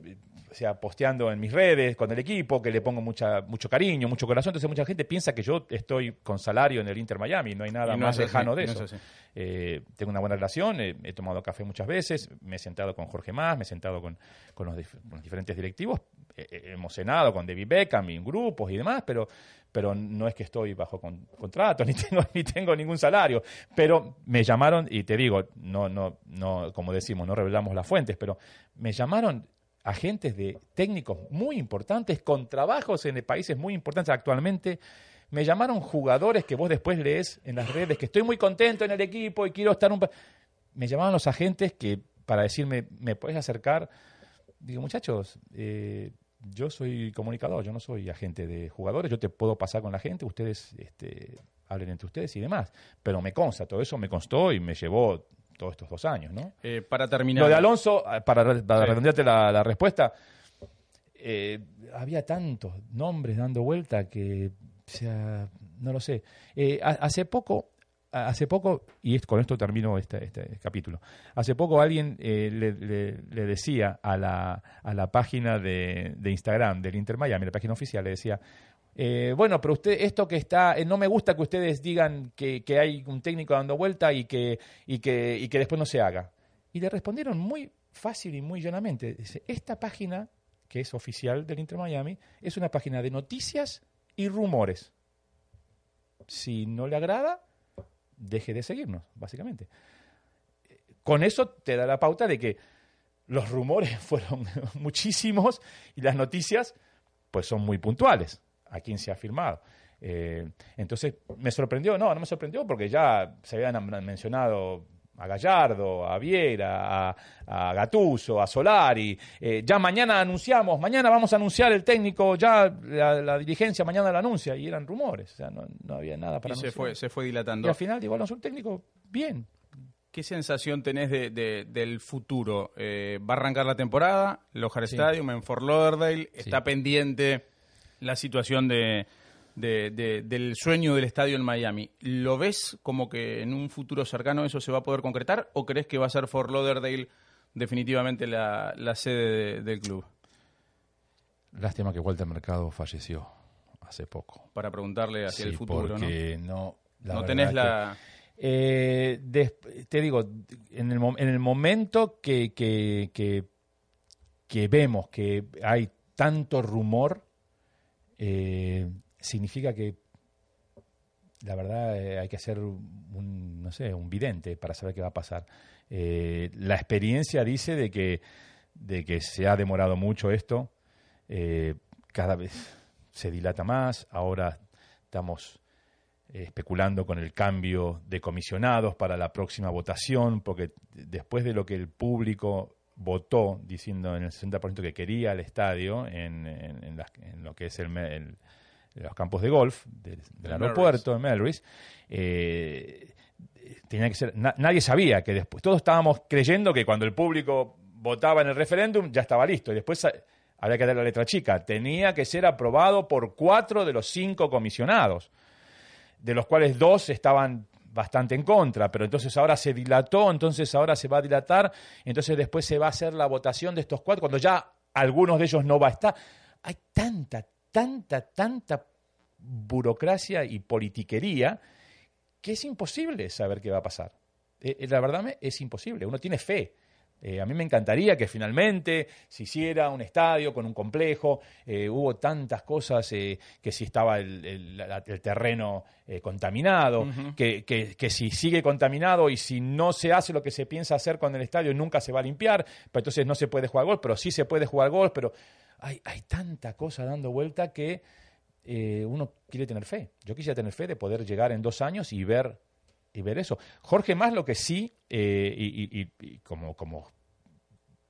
o sea, posteando en mis redes con el equipo, que le pongo mucha, mucho cariño, mucho corazón, entonces mucha gente piensa que yo estoy con salario en el Inter Miami, no hay nada no más es así, lejano de no eso. es. Eh, tengo una buena relación, eh, he tomado café muchas veces, me he sentado con Jorge Más, me he sentado con, con los, dif- con los diferentes directivos, eh, eh, hemos cenado con David Beckham y en grupos y demás, pero, pero no es que estoy bajo con- contrato, *laughs* ni tengo, ni tengo ningún salario. Pero me llamaron, y te digo, no, no, no, como decimos, no revelamos las fuentes, pero me llamaron agentes de técnicos muy importantes, con trabajos en países muy importantes actualmente, Me llamaron jugadores que vos después lees en las redes que estoy muy contento en el equipo y quiero estar un... Me llamaban los agentes que para decirme, ¿me puedes acercar? Digo, muchachos, eh, yo soy comunicador, yo no soy agente de jugadores, yo te puedo pasar con la gente, ustedes este, hablen entre ustedes y demás. Pero me consta, todo eso me constó y me llevó todos estos dos años, ¿no? Eh, para terminar. Lo de Alonso, ah, para, redondearte la, respuesta, eh, había tantos nombres dando vuelta que, o sea, no lo sé. Eh, hace poco, hace poco, y con esto termino este, este capítulo, hace poco alguien le, decía a la, a la página de, Instagram del Inter Miami, la página oficial, le decía, eh, bueno, pero usted, esto que está, eh, no me gusta que ustedes digan que, hay un técnico dando vuelta y que, y, que, y que después no se haga. Y le respondieron muy fácil y muy llanamente. Dice, esta página, que es oficial del Inter Miami, es una página de noticias y rumores. Si no le agrada, deje de seguirnos, básicamente. Con eso te da la pauta de que los rumores *laughs* fueron *laughs* muchísimos y las noticias pues son muy puntuales a quién se ha firmado. Eh, entonces, ¿me sorprendió? No, no me sorprendió porque ya se habían mencionado a Gallardo, a Viera, a, a Gatuso, a Solari. Eh, ya mañana anunciamos, mañana vamos a anunciar el técnico, ya la, dirigencia mañana lo anuncia, y eran rumores, o sea, no, había nada para y se fue, se fue dilatando. Y al final, digo, Alonso, un técnico, bien. ¿Qué sensación tenés de, del futuro? Eh, ¿Va a arrancar la temporada? Lojar Stadium en Fort Lauderdale, está pendiente la situación de, del sueño del estadio en Miami. ¿Lo ves como que en un futuro cercano eso se va a poder concretar o crees que va a ser Fort Lauderdale definitivamente la, sede del club? Lástima que Walter Mercado falleció hace poco. Para preguntarle hacia el futuro, porque ¿no? No, tenés la... Eh, te digo, en el, en el momento que, que, que vemos que hay tanto rumor, eh, significa que la verdad eh, hay que ser un, no sé, un vidente para saber qué va a pasar. Eh, la experiencia dice de que, de que se ha demorado mucho esto, cada vez se dilata más, ahora estamos especulando con el cambio de comisionados para la próxima votación, porque después de lo que el público votó diciendo en el 60% que quería el estadio en, en, lo que es el, los campos de golf del, aeropuerto de Melrose, eh, tenía que ser, nadie sabía que después, todos estábamos creyendo que cuando el público votaba en el referéndum ya estaba listo y después había que dar la letra chica, tenía que ser aprobado por cuatro de los cinco comisionados, de los cuales dos estaban bastante en contra, pero entonces ahora se dilató, entonces ahora se va a dilatar, entonces después se va a hacer la votación de estos cuatro, cuando ya algunos de ellos no va a estar. Hay tanta, tanta, tanta burocracia y politiquería que es imposible saber qué va a pasar. Eh, eh, la verdad es imposible, uno tiene fe eh, a mí me encantaría que finalmente se hiciera un estadio con un complejo. Eh, hubo tantas cosas eh, que si estaba el, terreno contaminado, que, que, si sigue contaminado y si no se hace lo que se piensa hacer con el estadio nunca se va a limpiar, pero entonces no se puede jugar gol, pero sí se puede jugar gol, pero hay, hay tanta cosa dando vuelta que uno quiere tener fe. Yo quisiera tener fe de poder llegar en dos años y ver y ver eso. Jorge más lo que sí, eh, y, como, como,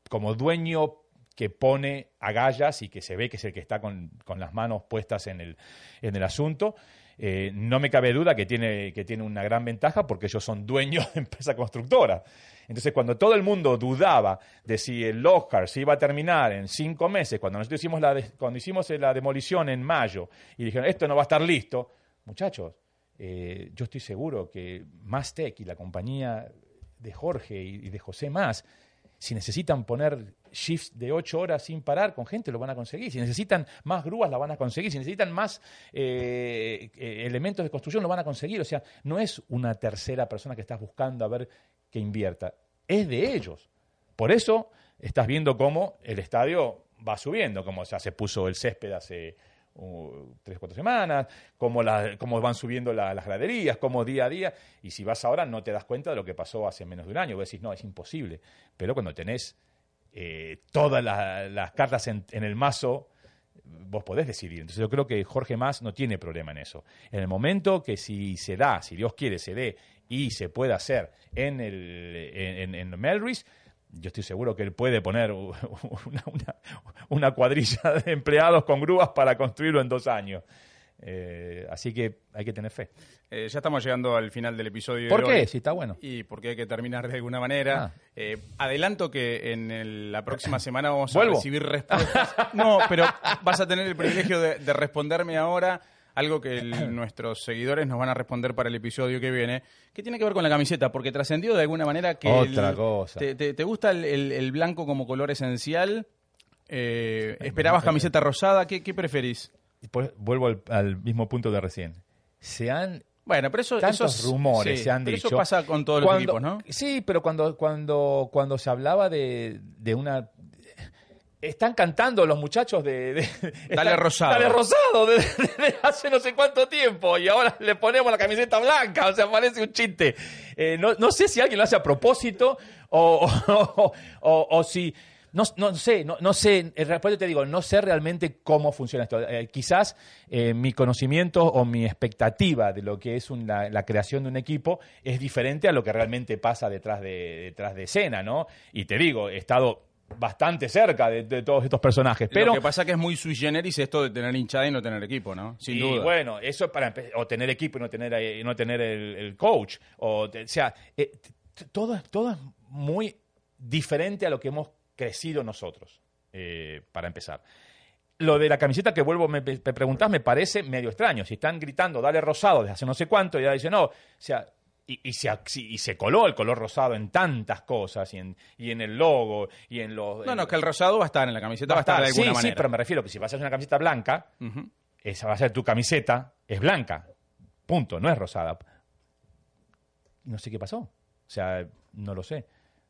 como dueño que pone agallas y que se ve que es el que está con, las manos puestas en el, en el asunto, eh, no me cabe duda que tiene, que tiene una gran ventaja porque ellos son dueños de empresa constructora. Entonces, cuando todo el mundo dudaba de si el Lockhart se iba a terminar en cinco meses, cuando nosotros hicimos la, cuando hicimos la demolición en mayo y dijeron, esto no va a estar listo, muchachos, eh, yo estoy seguro que Mastec y la compañía de Jorge y de José más, si necesitan poner shifts de ocho horas sin parar con gente, lo van a conseguir. Si necesitan más grúas, la van a conseguir. Si necesitan más eh, eh, elementos de construcción, lo van a conseguir. O sea, no es una tercera persona que estás buscando a ver que invierta. Es de ellos. Por eso estás viendo cómo el estadio va subiendo, como se puso el césped hace tres, cuatro semanas, cómo, cómo van subiendo las graderías, cómo día a día, y si vas ahora no te das cuenta de lo que pasó hace menos de un año, vos decís, no, es imposible, pero cuando tenés eh, todas las cartas en, el mazo vos podés decidir. Entonces yo creo que Jorge Más no tiene problema en eso. En el momento que si se da, si Dios quiere, se dé y se puede hacer en, el, en, en yo estoy seguro que él puede poner *laughs* una, cuadrilla de empleados con grúas para construirlo en dos años. Eh, así que hay que tener fe. Eh, ya estamos llegando al final del episodio. ¿Por qué? Si está bueno. Y porque hay que terminar de alguna manera. Ah. Eh, adelanto que en la próxima *coughs* semana vamos a recibir respuestas. no, pero vas a tener el privilegio de, responderme ahora algo que *coughs* nuestros seguidores nos van a responder para el episodio que viene, que tiene que ver con la camiseta, porque trascendió de alguna manera que... Otra cosa. Te, gusta el, blanco como color esencial? ¿Esperabas camiseta rosada? ¿Qué, qué preferís? Pues vuelvo al, mismo punto de recién. Se han bueno, pero eso, tantos rumores se han dicho. Eso pasa con todos los equipos, ¿no? Sí, pero cuando cuando cuando se hablaba de, de una están cantando los muchachos de, Dale Rosado. Dale Rosado desde hace no sé cuánto tiempo y ahora le ponemos la camiseta blanca, o sea, parece un chiste. Eh, no, no, sé si alguien lo hace a propósito o, o, o si no, no sé, no, no sé, después te digo, no sé realmente cómo funciona esto. Eh, quizás eh, mi conocimiento o mi expectativa de lo que es la creación de un equipo es diferente a lo que realmente pasa detrás de, detrás de escena, ¿no? Y te digo, he estado bastante cerca de, todos estos personajes. Pero, lo que pasa que es muy sui generis esto de tener hinchada y no tener equipo, ¿no? Sin y bueno, eso es para o tener equipo y no tener, eh, no tener el, coach. O, o sea, todo, todo es muy diferente a lo que hemos crecido nosotros, eh, para empezar. Lo de la camiseta que vuelvo, me, me, preguntás, me parece medio extraño. Si están gritando, dale rosado desde hace no sé cuánto, y ya dicen, no, o sea, y, se, y, se, coló el color rosado en tantas cosas, y en, y en el logo, y en los... No, no, que el rosado va a estar en la camiseta, va a estar, de alguna sí, manera. Sí, pero me refiero que si vas a hacer una camiseta blanca, esa va a ser tu camiseta, es blanca, punto, no es rosada. No sé qué pasó, o sea, no lo sé,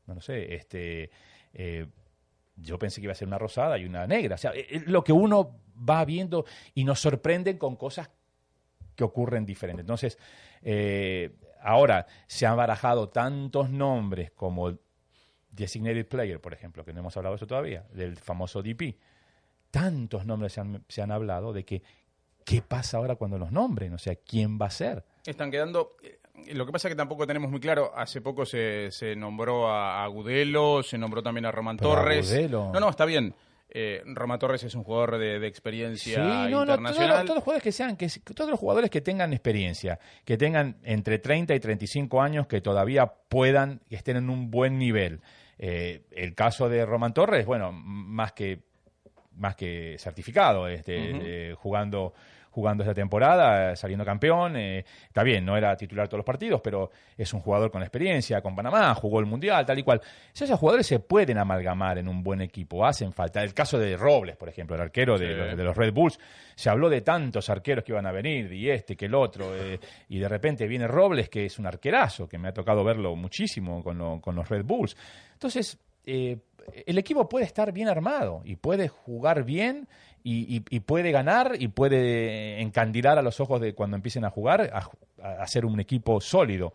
no lo sé, este... Eh, yo pensé que iba a ser una rosada y una negra. O sea, es eh, eh, lo que uno va viendo y nos sorprenden con cosas que ocurren diferentes. Entonces, ahora se han barajado tantos nombres como Designated Player, por ejemplo, que no hemos hablado de eso todavía, del famoso DP. Tantos nombres se han, se han hablado de que, ¿qué pasa ahora cuando los nombren? O sea, ¿quién va a ser? Están quedando lo que pasa es que tampoco tenemos muy claro. Hace poco se, se nombró a Agudelo, se nombró también a Román Torres. No, no, está bien. Eh, Román Torres es un jugador de, experiencia internacional. todos, los jugadores que sean, que todos los jugadores que tengan experiencia, que tengan entre 30 y 35 años, que todavía puedan, que estén en un buen nivel. Eh, el caso de Román Torres, bueno, más que más que certificado, este, eh, jugando jugando esta temporada, saliendo campeón. Eh, está bien, no era titular todos los partidos, pero es un jugador con experiencia, con Panamá, jugó el Mundial, tal y cual. Esos jugadores se pueden amalgamar en un buen equipo, hacen falta. El caso de Robles, por ejemplo, el arquero de, los, Red Bulls, se habló de tantos arqueros que iban a venir, y este, que el otro, eh, y de repente viene Robles, que es un arquerazo, que me ha tocado verlo muchísimo con, con los Red Bulls. Entonces, eh, el equipo puede estar bien armado y puede jugar bien y, puede ganar y puede encandilar a los ojos de cuando empiecen a jugar a, ser un equipo sólido.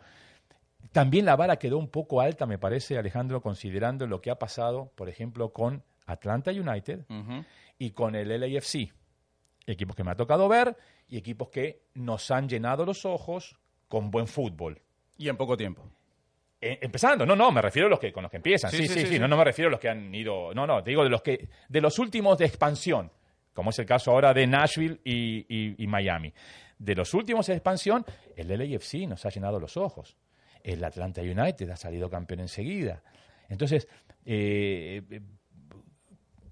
También la vara quedó un poco alta, me parece, Alejandro, considerando lo que ha pasado, por ejemplo, con Atlanta United y con el LAFC. Equipos que me ha tocado ver y equipos que nos han llenado los ojos con buen fútbol. Y en poco tiempo. Eh, empezando, no, no, me refiero a los que con los que empiezan. Sí, sí, sí, No, no me refiero a los que han ido. No, no, te digo de los que de los últimos de expansión, como es el caso ahora de Nashville y, Miami. De los últimos de expansión, el LAFC nos ha llenado los ojos. El Atlanta United ha salido campeón enseguida. Entonces, eh,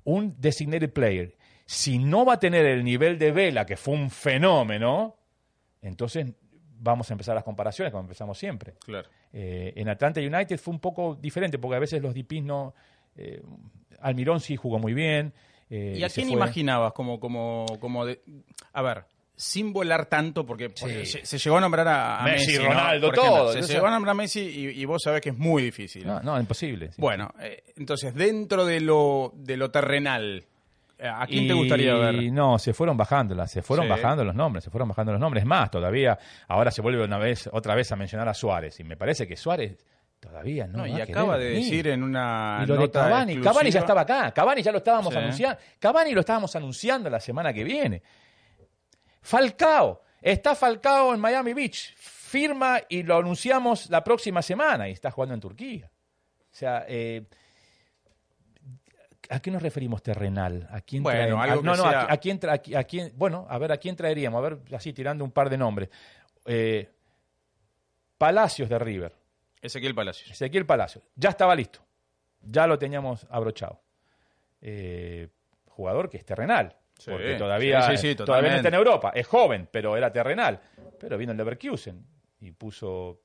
un designated player, si no va a tener el nivel de Vela, que fue un fenómeno, entonces vamos a empezar las comparaciones, como empezamos siempre. Claro. Eh, en Atlanta United fue un poco diferente, porque a veces los DPs no... Eh, Almirón sí jugó muy bien. Eh, ¿Y a quién imaginabas como, como, como de... A ver, sin volar tanto, porque, se, llegó a nombrar a, Messi, Ronaldo, todo. se, llegó a nombrar a Messi y, vos sabés que es muy difícil. No, no, imposible. Bueno, entonces, dentro de lo, de lo terrenal, ¿A quién te gustaría ver? No, se fueron bajando, se fueron bajando los nombres, se fueron bajando los nombres. Más, todavía, ahora se vuelve una vez, otra vez a mencionar a Suárez. Y me parece que Suárez Todavía no. No, y acaba de decir en una Y lo de Cavani, exclusiva- Cavani ya estaba acá, Cavani ya lo estábamos Sí. anunciando, Cavani lo estábamos anunciando la semana que viene. Falcao, está Falcao en Miami Beach, firma y lo anunciamos la próxima semana y está jugando en Turquía. O sea, eh, ¿a qué nos referimos terrenal? ¿A quién Bueno, traen- algo a- no, que no, sea- a, a quién tra- a qui- a quién- bueno, a ver, ¿a quién traeríamos? A ver, así tirando un par de nombres. Eh, Palacios de River. Ezequiel Palacios. Ezequiel Palacios. Ya estaba listo. Ya lo teníamos abrochado. Eh, jugador que es terrenal. Sí, porque todavía, sí, sí, sí, todavía no está en. Europa. Es joven, pero era terrenal. Pero vino el Leverkusen y puso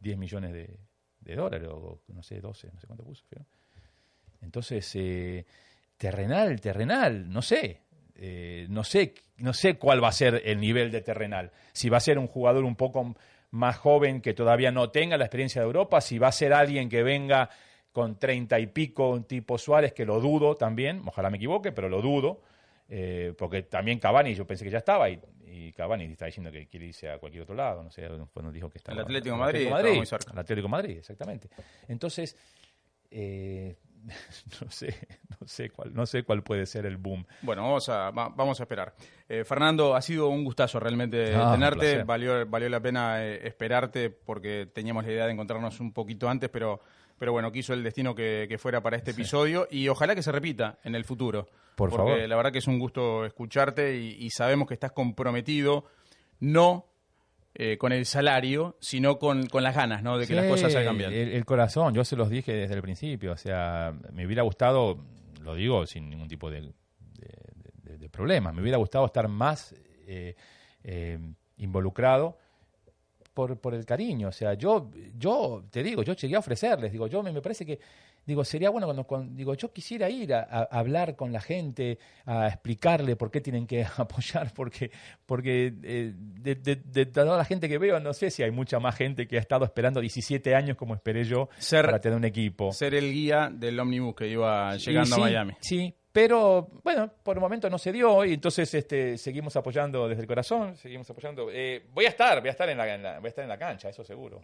10 millones de, de dólares, o no sé, 12, no sé cuánto puso. Entonces, eh, terrenal, terrenal, no sé. Eh, no sé. No sé cuál va a ser el nivel de terrenal. Si va a ser un jugador un poco más joven que todavía no tenga la experiencia de Europa, si va a ser alguien que venga con treinta y pico, un tipo Suárez, que lo dudo también, ojalá me equivoque, pero lo dudo, eh, porque también Cavani, yo pensé que ya estaba, y, y Cavani está diciendo que quiere irse a cualquier otro lado, no sé, nos dijo que estaba El Atlético el Madrid, Atlético muy cerca. el Atlético Madrid, exactamente. Entonces, eh, *laughs* no sé, no sé cuál, no sé cuál puede ser el boom. Bueno, vamos a, va- vamos a esperar. Eh, Fernando, ha sido un gustazo realmente Ah, tenerte. Valió, valió la pena eh, esperarte porque teníamos la idea de encontrarnos un poquito antes, pero, pero bueno, quiso el destino que, que fuera para este episodio y ojalá que se repita en el futuro. Por porque favor. la verdad que es un gusto escucharte y, y sabemos que estás comprometido, no eh, con el salario, sino con, con las ganas ¿no? de que las cosas salgan bien. El, el corazón, yo se los dije desde el principio, o sea, me hubiera gustado, lo digo sin ningún tipo de, de, de- de problema, me hubiera gustado estar más eh, eh, involucrado por, por el cariño, o sea, yo, yo te digo, yo llegué a ofrecerles, digo, yo me, me parece que, digo, sería bueno cuando, cuando- digo, yo quisiera ir a, a hablar con la gente, a explicarle por qué tienen que *laughs* apoyar, porque, porque eh, de, de- de toda la gente que veo, no sé si hay mucha más gente que ha estado esperando 17 años como esperé yo Ser- para tener un equipo. Ser el guía del ómnibus que iba llegando sí, a Miami. Sí, pero bueno, por el momento no se dio y entonces este, seguimos apoyando desde el corazón, seguimos apoyando. Eh, voy a estar, voy a estar en la, en la- voy a estar en la cancha, eso seguro.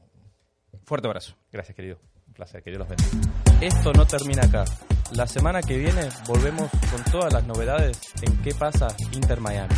Fuerte abrazo. Gracias, querido. Un placer, que Dios los bendiga. Esto no termina acá. La semana que viene volvemos con todas las novedades en qué pasa Inter Miami.